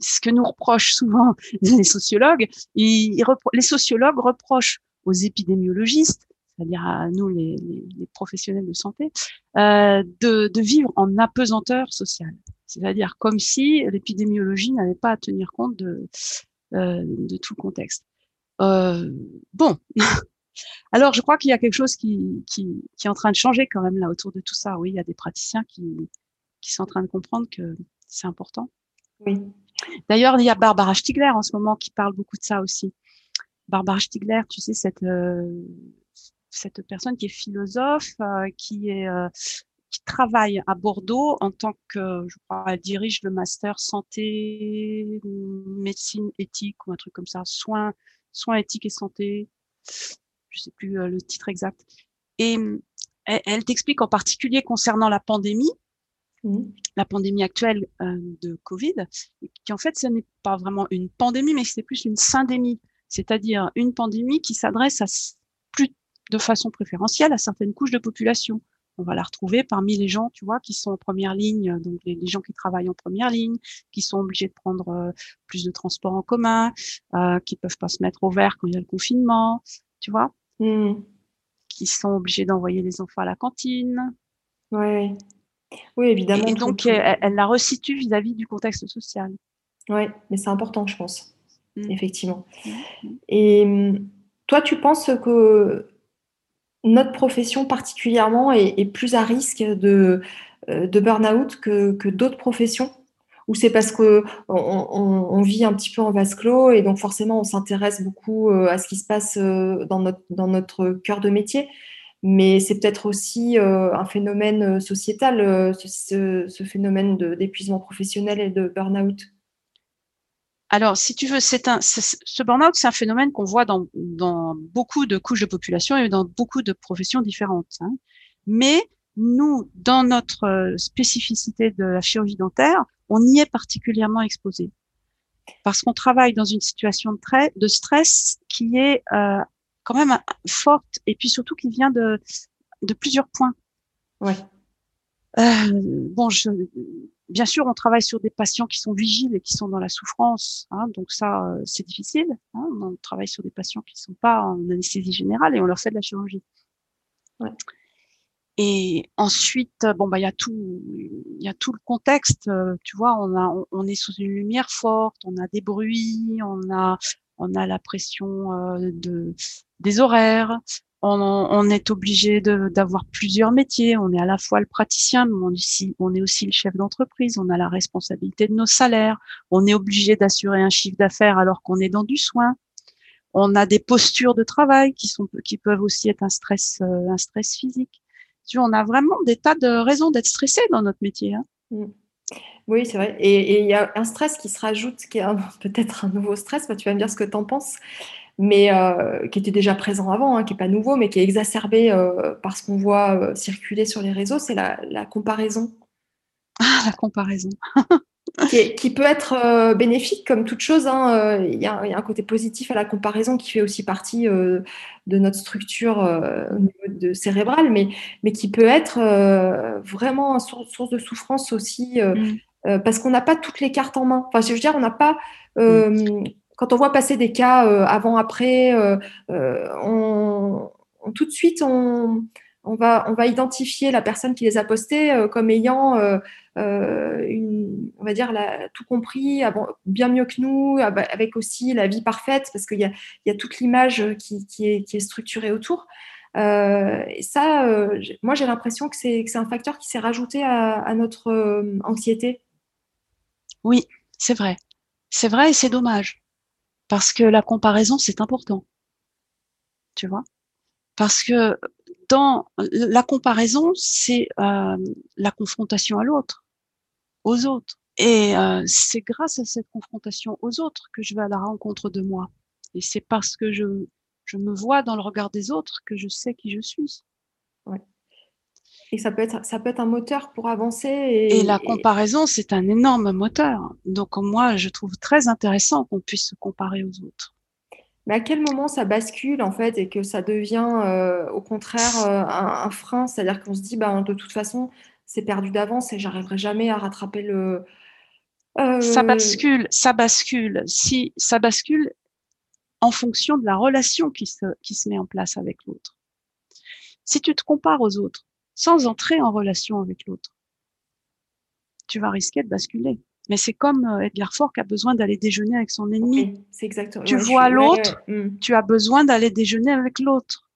S2: ce que nous reprochent souvent [laughs] les sociologues, les sociologues reprochent aux épidémiologistes, c'est-à-dire à nous les, professionnels de santé, euh, de, vivre en apesanteur sociale. C'est-à-dire comme si l'épidémiologie n'avait pas à tenir compte de, euh, tout le contexte. Bon, [laughs] alors je crois qu'il y a quelque chose qui est en train de changer quand même là autour de tout ça. Oui, il y a des praticiens qui, qui sont en train de comprendre que c'est important.
S1: Oui.
S2: D'ailleurs, il y a Barbara Stigler en ce moment qui parle beaucoup de ça aussi. Barbara Stigler, tu sais, cette, euh, cette personne qui est philosophe, euh, qui est, euh, qui travaille à Bordeaux en tant que, je crois, elle dirige le master santé, médecine éthique ou un truc comme ça, soins, soins éthiques et santé. Je sais plus le titre exact. Et elle, t'explique en particulier concernant la pandémie, mmh. la pandémie actuelle de Covid, qui en fait, ce n'est pas vraiment une pandémie, mais c'est plus une syndémie, c'est-à-dire une pandémie qui s'adresse à plus de façon préférentielle à certaines couches de population. On va la retrouver parmi les gens, tu vois, qui sont en première ligne, donc les, gens qui travaillent en première ligne, qui sont obligés de prendre euh, plus de transports en commun, euh, qui peuvent pas se mettre au vert quand il y a le confinement, tu vois, mmh. qui sont obligés d'envoyer les enfants à la cantine.
S1: Oui, oui, évidemment.
S2: Et, donc, elle, la resitue vis-à-vis du contexte social.
S1: Oui, mais c'est important, je pense, mmh. effectivement. Mmh. Et hum, toi, tu penses que notre profession particulièrement est, plus à risque de, euh, de burn-out que, d'autres professions? Ou c'est parce qu'on on, vit un petit peu en vase clos et donc forcément on s'intéresse beaucoup euh, à ce qui se passe euh, dans notre, dans notre cœur de métier? Mais c'est peut-être aussi un phénomène sociétal, ce, ce phénomène d'épuisement professionnel et de burn-out.
S2: Alors, si tu veux, ce burn-out, c'est un phénomène qu'on voit dans, beaucoup de couches de population et dans beaucoup de professions différentes. Hein. Mais nous, dans notre euh, spécificité de la chirurgie dentaire, on y est particulièrement exposé parce qu'on travaille dans une situation de, stress qui est euh, quand même forte et puis surtout qui vient de, de plusieurs points.
S1: Ouais.
S2: Euh, bon, je, bien sûr, on travaille sur des patients qui sont vigiles et qui sont dans la souffrance, hein, donc ça, euh, c'est difficile. Hein, on travaille sur des patients qui ne sont pas en anesthésie générale et on leur fait de la chirurgie.
S1: Ouais.
S2: Et ensuite, bon bah il y a tout, il y a tout le contexte. Euh, tu vois, on a, on, est sous une lumière forte, on a des bruits, on a, on a la pression de des horaires, on, est obligé d'avoir plusieurs métiers. On est à la fois le praticien, mais on, on est aussi le chef d'entreprise. On a la responsabilité de nos salaires. On est obligé d'assurer un chiffre d'affaires alors qu'on est dans du soin. On a des postures de travail qui sont qui peuvent aussi être un stress euh, un stress physique. On a vraiment des tas de raisons d'être stressé dans notre métier. Hein.
S1: Mmh. Oui, c'est vrai. Et il y a un stress qui se rajoute, qui est [laughs] peut-être un nouveau stress. Bah, tu vas me dire ce que tu en penses mais euh, qui était déjà présent avant, hein, qui n'est pas nouveau, mais qui est exacerbé euh, par ce qu'on voit euh, circuler sur les réseaux, c'est la, la, comparaison.
S2: Ah, la comparaison. [laughs]
S1: qui, qui, peut être bénéfique comme toute chose. Hein, il, y a, y, a un côté positif à la comparaison qui fait aussi partie de notre structure au niveau de cérébrale, mais, mais qui peut être vraiment source, source de souffrance aussi, mm. parce qu'on n'a pas toutes les cartes en main. Enfin, je veux dire, on n'a pas... Mm quand on voit passer des cas euh, avant-après, euh, euh, on, tout de suite, on, on, va, on va identifier la personne qui les a postés comme ayant, une, on va dire, tout compris, bien mieux que nous, avec aussi la vie parfaite, parce qu'il y a, y a toute l'image qui, qui, est, structurée autour. et ça, moi, j'ai l'impression que c'est un facteur qui s'est rajouté à, à notre anxiété.
S2: Oui, c'est vrai. C'est vrai et c'est dommage parce que la comparaison, c'est important. Tu vois? Parce que dans la comparaison, c'est euh, la confrontation à l'autre, aux autres. Et euh, c'est grâce à cette confrontation aux autres que je vais à la rencontre de moi. Et c'est parce que je, je me vois dans le regard des autres que je sais qui je suis.
S1: Ouais. Et ça peut être, ça peut être un moteur pour avancer.
S2: Et, la comparaison, c'est un énorme moteur. Donc moi, je trouve très intéressant qu'on puisse se comparer aux autres.
S1: Mais à quel moment ça bascule en fait et que ça devient euh, au contraire euh, un, frein? C'est-à-dire qu'on se dit, bah, de toute façon, c'est perdu d'avance et j'arriverai jamais à rattraper le.
S2: Euh, ça bascule, ça bascule. Si ça bascule en fonction de la relation qui se, qui se met en place avec l'autre. Si tu te compares aux autres, sans entrer en relation avec l'autre. Tu vas risquer de basculer. Mais c'est comme euh, Edgar Faure qui a besoin d'aller déjeuner avec son ennemi.
S1: c'est exactement.
S2: Tu vois l'autre, hmm. tu as besoin d'aller déjeuner avec l'autre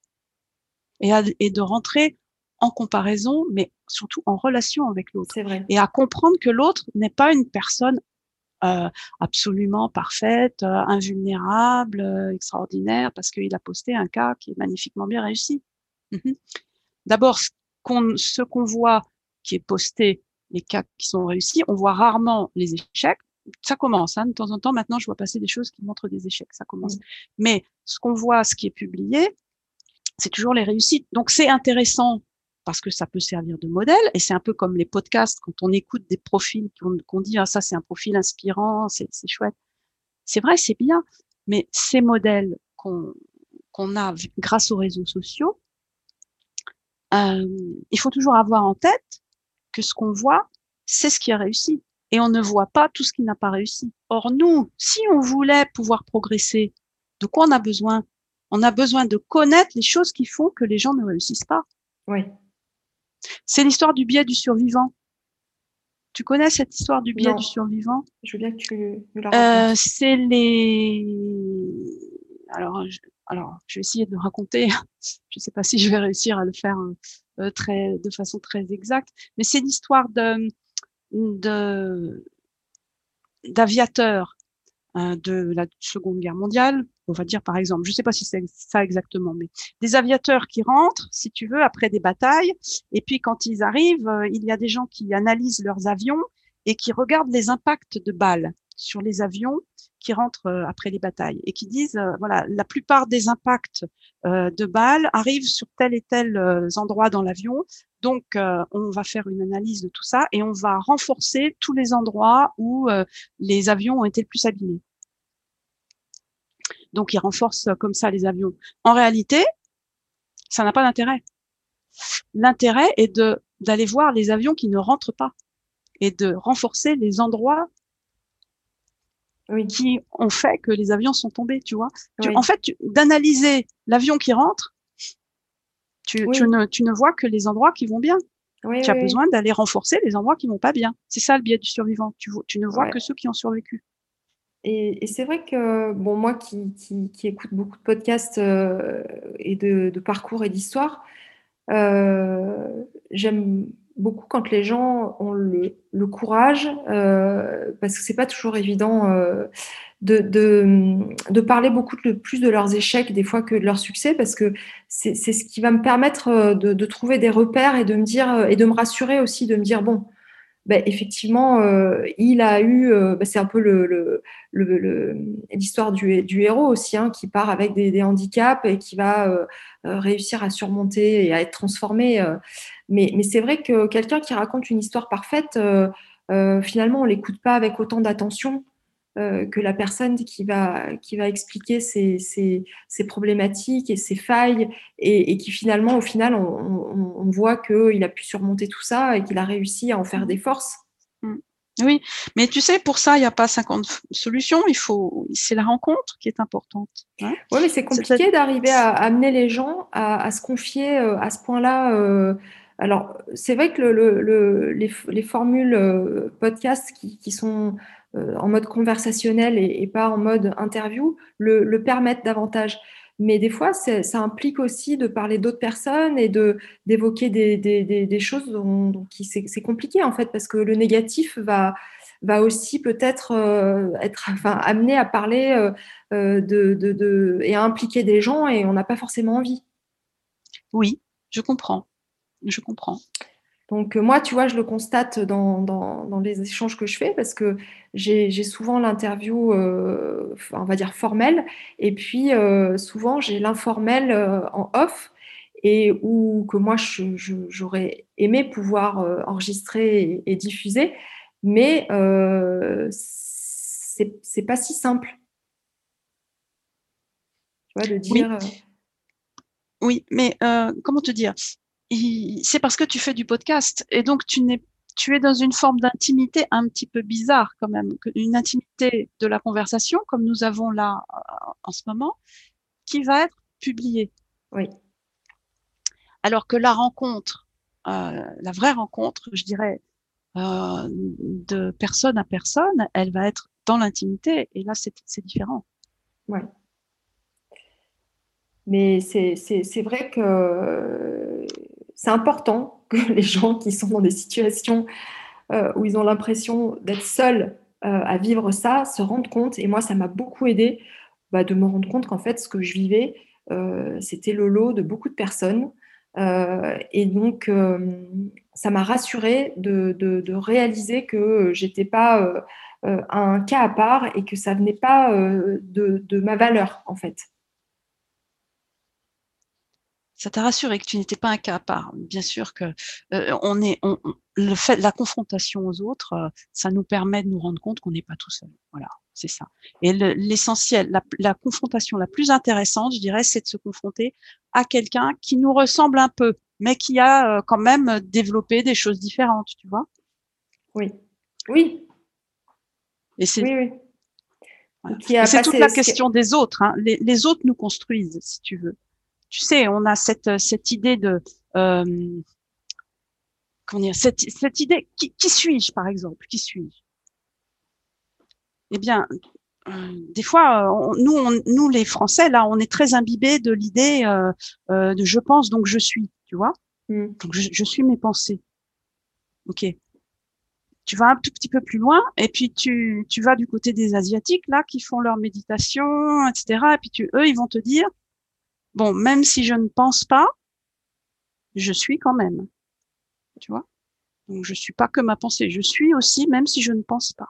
S2: et, et de rentrer en comparaison, mais surtout en relation avec l'autre.
S1: C'est vrai.
S2: Et à comprendre que l'autre n'est pas une personne euh, absolument parfaite, euh, invulnérable, euh, extraordinaire, parce qu'il a posté un cas qui est magnifiquement bien réussi. Mhm. D'abord, ce qu'on voit qui est posté les cas qui sont réussis. On voit rarement les échecs. Ça commence, hein, de temps en temps. Maintenant, je vois passer des choses qui montrent des échecs. Ça commence. Mmh. Mais ce qu'on voit, ce qui est publié, c'est toujours les réussites. Donc, c'est intéressant parce que ça peut servir de modèle. Et c'est un peu comme les podcasts, quand on écoute des profils qu'on dit, ah, ça, c'est un profil inspirant, c'est chouette. C'est vrai, c'est bien. Mais ces modèles qu'on qu'on a grâce aux réseaux sociaux, euh, il faut toujours avoir en tête que ce qu'on voit, c'est ce qui a réussi. Et on ne voit pas tout ce qui n'a pas réussi. Or, nous, si on voulait pouvoir progresser, de quoi on a besoin? On a besoin de connaître les choses qui font que les gens ne réussissent pas.
S1: Oui.
S2: C'est l'histoire du biais du survivant. Tu connais cette histoire du biais du survivant?
S1: Je veux bien que tu
S2: la euh, C'est les. Alors, alors, je vais essayer de raconter. [laughs] Je ne sais pas si je vais réussir à le faire euh, de façon très exacte, mais c'est l'histoire de, d'aviateurs euh, de la Seconde Guerre mondiale, on va dire par exemple, je ne sais pas si c'est ça exactement, mais des aviateurs qui rentrent, si tu veux, après des batailles, et puis quand ils arrivent, euh, il y a des gens qui analysent leurs avions et qui regardent les impacts de balles sur les avions qui rentrent euh, après les batailles et qui disent euh, voilà la plupart des impacts euh, de balles arrivent sur tel et tel endroit dans l'avion. Donc on va faire une analyse de tout ça et on va renforcer tous les endroits où les avions ont été le plus abîmés. Donc ils renforcent comme ça les avions. En réalité ça n'a pas d'intérêt. L'intérêt est de d'aller voir les avions qui ne rentrent pas et de renforcer les endroits qui ont fait que les avions sont tombés, tu vois. en fait, d'analyser l'avion qui rentre, tu, ne, tu, ne, vois que les endroits qui vont bien. tu as besoin d'aller renforcer les endroits qui vont pas bien. C'est ça le biais du survivant. Tu, tu ne vois que ceux qui ont survécu.
S1: Et, c'est vrai que, bon, moi qui, qui, écoute beaucoup de podcasts euh, et de, parcours et d'histoire, euh, j'aime beaucoup quand les gens ont le, courage, euh, parce que c'est pas toujours évident euh, de, de, parler beaucoup plus de leurs échecs des fois que de leurs succès, parce que c'est ce qui va me permettre euh, de, trouver des repères et de me dire et de me rassurer aussi, de me dire bon. Ben, effectivement, il a eu, ben, c'est un peu l'histoire le, du, héros aussi, hein, qui part avec des, handicaps et qui va réussir à surmonter et à être transformé. Mais, c'est vrai que quelqu'un qui raconte une histoire parfaite, euh, euh, finalement, on ne l'écoute pas avec autant d'attention euh, que la personne qui va, qui va expliquer ses, problématiques et ses failles, et, qui finalement, au final, on, voit qu'il a pu surmonter tout ça et qu'il a réussi à en faire des forces.
S2: Mm. Oui, mais tu sais, pour ça, il n'y a pas 50 solutions. Il faut, c'est la rencontre qui est importante.
S1: Hein. oui, mais c'est compliqué d'arriver à, amener les gens à, à se confier à ce point-là alors, c'est vrai que les, formules euh, podcast qui, sont euh, en mode conversationnel et, pas en mode interview le, permettent davantage. Mais des fois, ça implique aussi de parler d'autres personnes et d'évoquer des, choses dont, c'est compliqué en fait parce que le négatif va va aussi peut-être euh, être amené à parler de, et à impliquer des gens et on n'a pas forcément envie.
S2: Oui, je comprends je comprends.
S1: Donc euh, moi, tu vois, je le constate dans, dans, les échanges que je fais parce que j'ai souvent l'interview, euh, on va dire formelle, et puis euh, souvent j'ai l'informel en off et où que moi j'aurais aimé pouvoir enregistrer et, diffuser, mais c'est pas si simple.
S2: Tu vois, de dire. Oui, mais comment te dire? C'est parce que tu fais du podcast et donc tu n'es tu es dans une forme d'intimité un petit peu bizarre quand même, une intimité de la conversation comme nous avons là euh, en ce moment, qui va être publiée.
S1: Oui.
S2: Alors que la rencontre, euh, la vraie rencontre, je dirais, euh, de personne à personne, elle va être dans l'intimité et là c'est différent.
S1: Ouais. Mais c'est vrai que c'est important que [laughs] les gens qui sont dans des situations euh, où ils ont l'impression d'être seuls euh, à vivre ça se rendent compte. Et moi, ça m'a beaucoup aidé bah, de me rendre compte qu'en fait, ce que je vivais, euh, c'était le lot de beaucoup de personnes et donc, ça m'a rassurée de, réaliser que j'étais pas un cas à part et que ça venait pas de ma valeur, en fait
S2: ça t'a rassuré que tu n'étais pas un cas à part. Bien sûr que euh, on est, on, le fait, la confrontation aux autres, euh, ça nous permet de nous rendre compte qu'on n'est pas tout seul. Voilà, c'est ça. Et l'essentiel, la, la, confrontation la plus intéressante, je dirais, c'est de se confronter à quelqu'un qui nous ressemble un peu, mais qui a euh, quand même développé des choses différentes, tu vois.
S1: Oui, oui.
S2: Et c'est oui, oui. C'est toute la question des autres. Hein. Les, les autres nous construisent, si tu veux tu sais, on a cette, cette idée de euh, comment dire, cette, cette idée qui, qui suis-je par exemple? Qui suis-je? Eh bien, euh, des fois, nous, on, nous les Français, là, on est très imbibés de l'idée euh, euh, de je pense donc je suis, tu vois? Mm. Donc je, je, suis mes pensées. Ok. Tu vas un tout petit peu plus loin et puis tu, tu vas du côté des asiatiques là qui font leur méditation, etc. Et puis tu, eux, ils vont te dire bon, même si je ne pense pas, je suis quand même. Tu vois? Donc, je suis pas que ma pensée. Je suis aussi, même si je ne pense pas.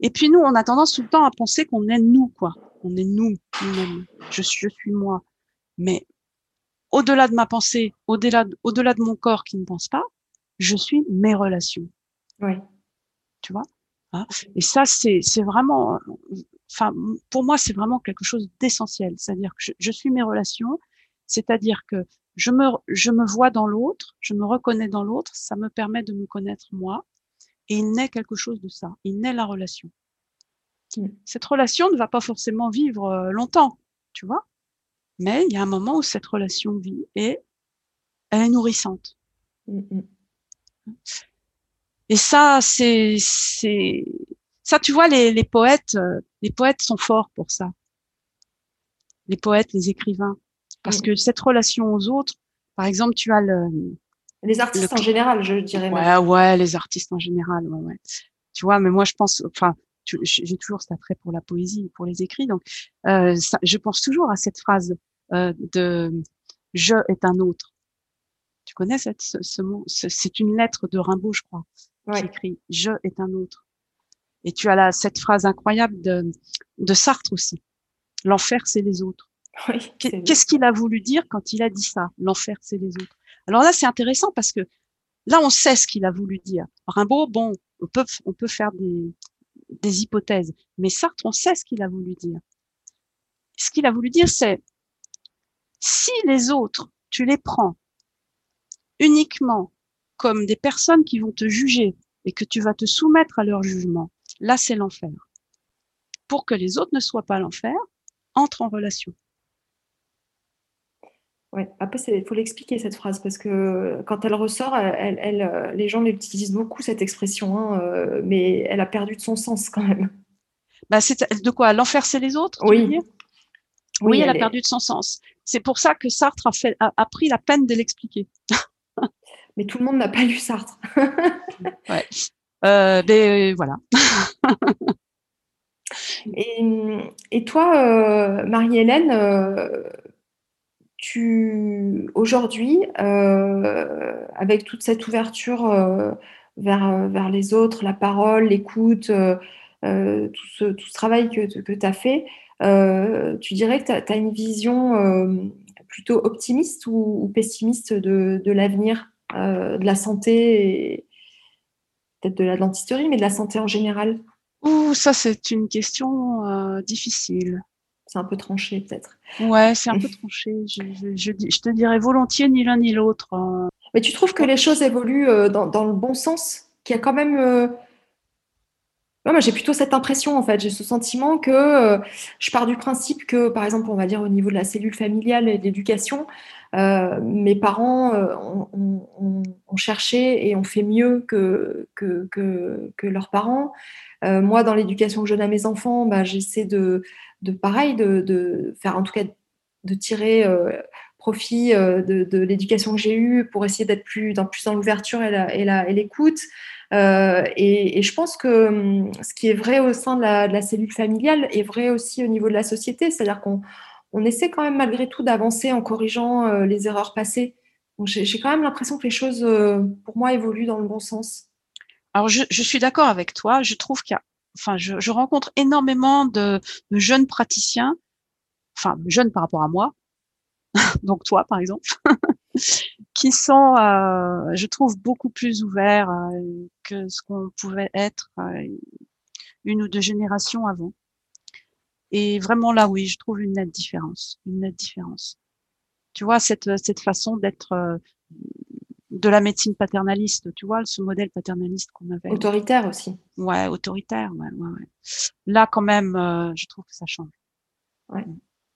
S2: Et puis, nous, on a tendance tout le temps à penser qu'on est nous, quoi. On est nous, nous-mêmes. Je suis, je suis moi. Mais au-delà de ma pensée, au-delà de, au-delà de mon corps qui ne pense pas, je suis mes relations.
S1: Oui.
S2: Tu vois? Hein? Et ça, c'est, c'est vraiment, enfin, pour moi, c'est vraiment quelque chose d'essentiel. C'est-à-dire que je, suis mes relations, c'est-à-dire que je me, je me vois dans l'autre, je me reconnais dans l'autre, ça me permet de me connaître moi, et il naît quelque chose de ça, il naît la relation. Mmh. Cette relation ne va pas forcément vivre euh, longtemps, tu vois, mais il y a un moment où cette relation vit et elle est nourrissante. Mmh, mmh. Et ça, c'est, c'est, ça, tu vois, les, les poètes, euh, les poètes sont forts pour ça. Les poètes, les écrivains, parce que cette relation aux autres, par exemple, tu as le
S1: les artistes en général, je dirais.
S2: Ouais, ouais, les artistes en général, ouais, ouais. Tu vois, mais moi, je pense, enfin, j'ai toujours cet attrait pour la poésie, pour les écrits, donc euh, ça, je pense toujours à cette phrase euh, de "je est un autre". Tu connais cette, ce, ce mot? C'est une lettre de Rimbaud, je crois, qui écrit "je est un autre". Et tu as là cette phrase incroyable de, de Sartre aussi. L'enfer, c'est les autres. Qu'est-ce qu'il a voulu dire quand il a dit ça L'enfer, c'est les autres? Alors là, c'est intéressant parce que là, on sait ce qu'il a voulu dire. Rimbaud, bon, on peut, on peut faire des, des hypothèses, mais Sartre, on sait ce qu'il a voulu dire. Ce qu'il a voulu dire, c'est si les autres, tu les prends uniquement comme des personnes qui vont te juger et que tu vas te soumettre à leur jugement, Là, c'est l'enfer. Pour que les autres ne soient pas l'enfer, entre en relation.
S1: Ouais, après, il faut l'expliquer cette phrase parce que quand elle ressort, elle, elle, euh, les gens l'utilisent beaucoup cette expression, hein, euh, mais elle a perdu de son sens quand même.
S2: Bah, c'est de quoi L'enfer, c'est les autres
S1: Oui.
S2: oui, elle, a perdu de son sens. C'est pour ça que Sartre a, fait, a, pris la peine de l'expliquer. [laughs]
S1: mais tout le monde n'a pas lu Sartre.
S2: ouais. [laughs] Euh, voilà.
S1: et, toi, euh, Marie-Hélène, euh, tu aujourd'hui, avec toute cette ouverture vers, les autres, la parole, l'écoute, tout ce, travail que, que tu as fait, tu dirais que tu as, une vision plutôt optimiste ou, pessimiste de, l'avenir, de la santé peut-être de la dentisterie, mais de la santé en général
S2: Ouh, ça c'est une question euh, difficile.
S1: C'est un peu tranché peut-être.
S2: Ouais, c'est un peu [laughs] tranché. Je, je, je, te dirais volontiers ni l'un ni l'autre. Hein.
S1: Mais tu trouves que les choses évoluent euh, dans, dans, le bon sens? Qu'il y a quand même... Moi j'ai plutôt cette impression en fait. J'ai ce sentiment que euh, je pars du principe que, par exemple, on va dire au niveau de la cellule familiale et de l'éducation, euh, mes parents euh, ont, cherché et ont fait mieux que, que, leurs parents. Moi, dans l'éducation que je donne à mes enfants, bah, j'essaie de, de pareil, de, de, faire en tout cas de tirer profit de, de l'éducation que j'ai eue pour essayer d'être plus dans, plus dans l'ouverture et l'écoute. Euh, et, je pense que hum, ce qui est vrai au sein de la, de cellule familiale est vrai aussi au niveau de la société, c'est-à-dire qu'on on essaie quand même malgré tout d'avancer en corrigeant les erreurs passées. j'ai quand même l'impression que les choses, pour moi, évoluent dans le bon sens.
S2: Alors, je, suis d'accord avec toi. Je trouve qu'il y a, enfin, je, rencontre énormément de, jeunes praticiens, enfin, jeunes par rapport à moi, [laughs] donc toi, par exemple, [laughs] qui sont, euh, je trouve, beaucoup plus ouverts euh, que ce qu'on pouvait être euh, une ou deux générations avant. Et vraiment là, oui, je trouve une nette différence, une nette différence. Tu vois, cette, cette façon d'être de la médecine paternaliste, tu vois, ce modèle paternaliste qu'on avait.
S1: Autoritaire aussi.
S2: Ouais, autoritaire, ouais, ouais, ouais. Là, quand même, euh, je trouve que ça change.
S1: Ouais.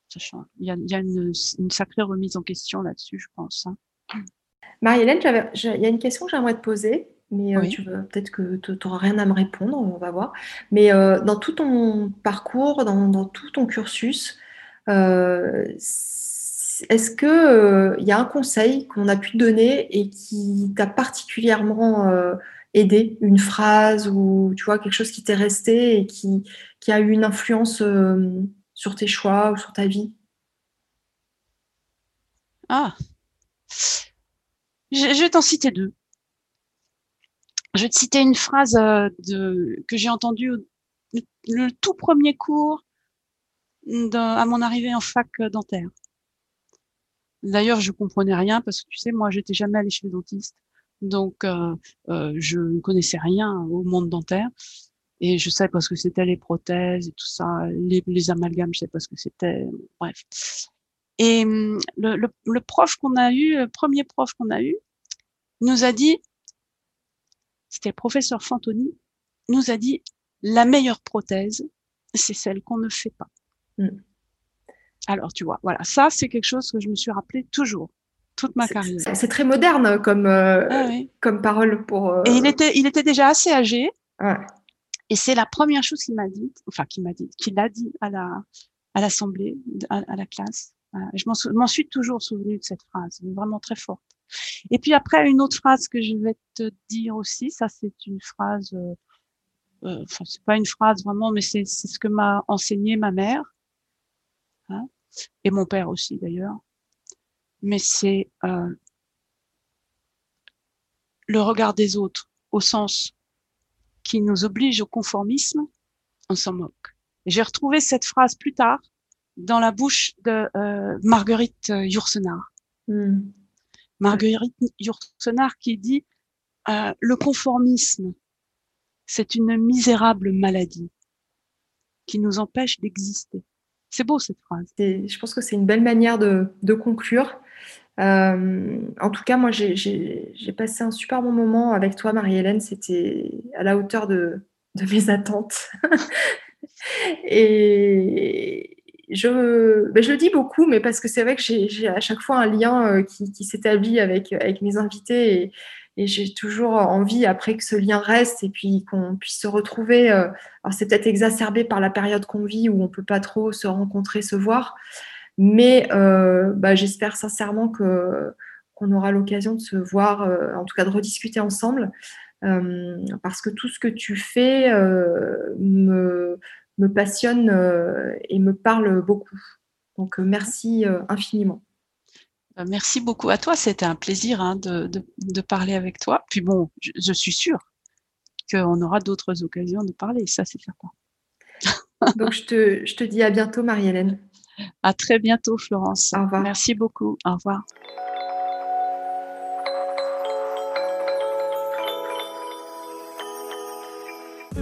S2: Ça change. Il y a, il y a une, une, sacrée remise en question là-dessus, je pense. Hein.
S1: Marie-Hélène, il y a une question que j'aimerais te poser, mais euh, tu veux peut-être que tu n'auras rien à me répondre, on va voir. Mais euh, dans tout ton parcours, dans, dans tout ton cursus, est-ce qu'il euh, y a un conseil qu'on a pu te donner et qui t'a particulièrement euh, aidé, une phrase ou tu vois quelque chose qui t'est resté et qui, a eu une influence euh, sur tes choix ou sur ta vie?
S2: Ah, je, vais t'en citer deux. Je vais te citer une phrase que j'ai entendue le, tout premier cours à mon arrivée en fac dentaire. D'ailleurs, je comprenais rien parce que tu sais, moi, j'étais jamais allée chez le dentiste, donc euh, euh, je ne connaissais rien au monde dentaire. Et je sais parce que c'était les prothèses et tout ça, les, amalgames, je sais pas ce que c'était, bref. Et hum, le, le, le prof qu'on a eu, le premier prof qu'on a eu, nous a dit, c'était le professeur Fantoni, nous a dit, la meilleure prothèse, c'est celle qu'on ne fait pas. Mmh. Alors, tu vois, voilà, ça, c'est quelque chose que je me suis rappelé toujours, toute ma carrière.
S1: C'est très moderne comme, euh, ah comme parole pour. Euh,
S2: Et il était, il était déjà assez âgé. Et c'est la première chose qu'il m'a dit, enfin, qu'il m'a dit, qu'il a dit à la, à l'assemblée, à, la classe. Je m'en suis toujours souvenu de cette phrase, vraiment très forte. Et puis après, une autre phrase que je vais te dire aussi, ça, c'est une phrase. Euh, euh enfin, c'est pas une phrase vraiment, mais c'est ce que m'a enseigné ma mère Hein, et mon père aussi d'ailleurs. Mais c'est euh, le regard des autres au sens qui nous oblige au conformisme, on s'en moque. J'ai retrouvé cette phrase plus tard dans la bouche de euh, Marguerite Yourcenar. Hmm. Marguerite Yourcenar qui dit euh, le conformisme, c'est une misérable maladie qui nous empêche d'exister. C'est beau cette phrase.
S1: je pense que c'est une belle manière de, conclure. Euh, en tout cas, moi, j'ai passé un super bon moment avec toi, Marie-Hélène. C'était à la hauteur de, mes attentes. [laughs] Et je, ben, je le dis beaucoup, mais parce que c'est vrai que j'ai à chaque fois un lien euh, qui, s'établit avec, mes invités. Et, j'ai toujours envie après que ce lien reste et puis qu'on puisse se retrouver. Euh, alors c'est peut-être exacerbé par la période qu'on vit où on peut pas trop se rencontrer, se voir, mais euh, bah, j'espère sincèrement qu'on aura l'occasion de se voir, en tout cas de rediscuter ensemble, parce que tout ce que tu fais me, me passionne et me parle beaucoup. Donc merci infiniment.
S2: Euh, merci beaucoup à toi. C'était un plaisir hein, de, de, parler avec toi. Puis bon, je, suis sûre qu'on aura d'autres occasions de parler. Ça, c'est certain. [laughs]
S1: Donc, je te, je te dis à bientôt, Marie-Hélène.
S2: À très bientôt, Florence.
S1: Au revoir.
S2: Merci beaucoup. Au revoir.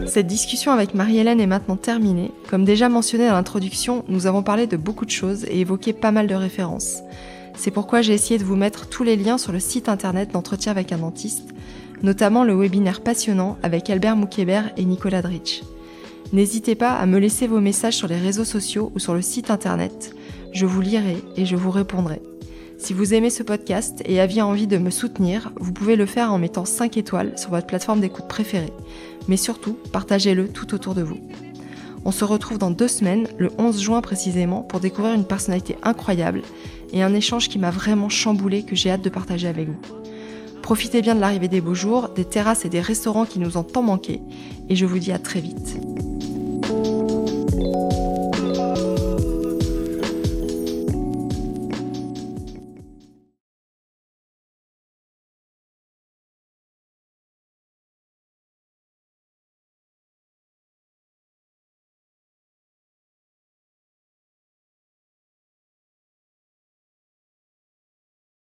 S1: Cette discussion avec Marie-Hélène est maintenant terminée. Comme déjà mentionné dans l'introduction, nous avons parlé de beaucoup de choses et évoqué pas mal de références. C'est pourquoi j'ai essayé de vous mettre tous les liens sur le site internet d'entretien avec un dentiste, notamment le webinaire passionnant avec Albert Moukébert et Nicolas Dritch. N'hésitez pas à me laisser vos messages sur les réseaux sociaux ou sur le site internet. Je vous lirai et je vous répondrai. Si vous aimez ce podcast et aviez envie de me soutenir, vous pouvez le faire en mettant 5 étoiles sur votre plateforme d'écoute préférée. Mais surtout, partagez-le tout autour de vous. On se retrouve dans deux semaines, le 11 juin précisément, pour découvrir une personnalité incroyable et un échange qui m'a vraiment chamboulé que j'ai hâte de partager avec vous. Profitez bien de l'arrivée des beaux jours, des terrasses et des restaurants qui nous ont tant manqué, et je vous dis à très vite.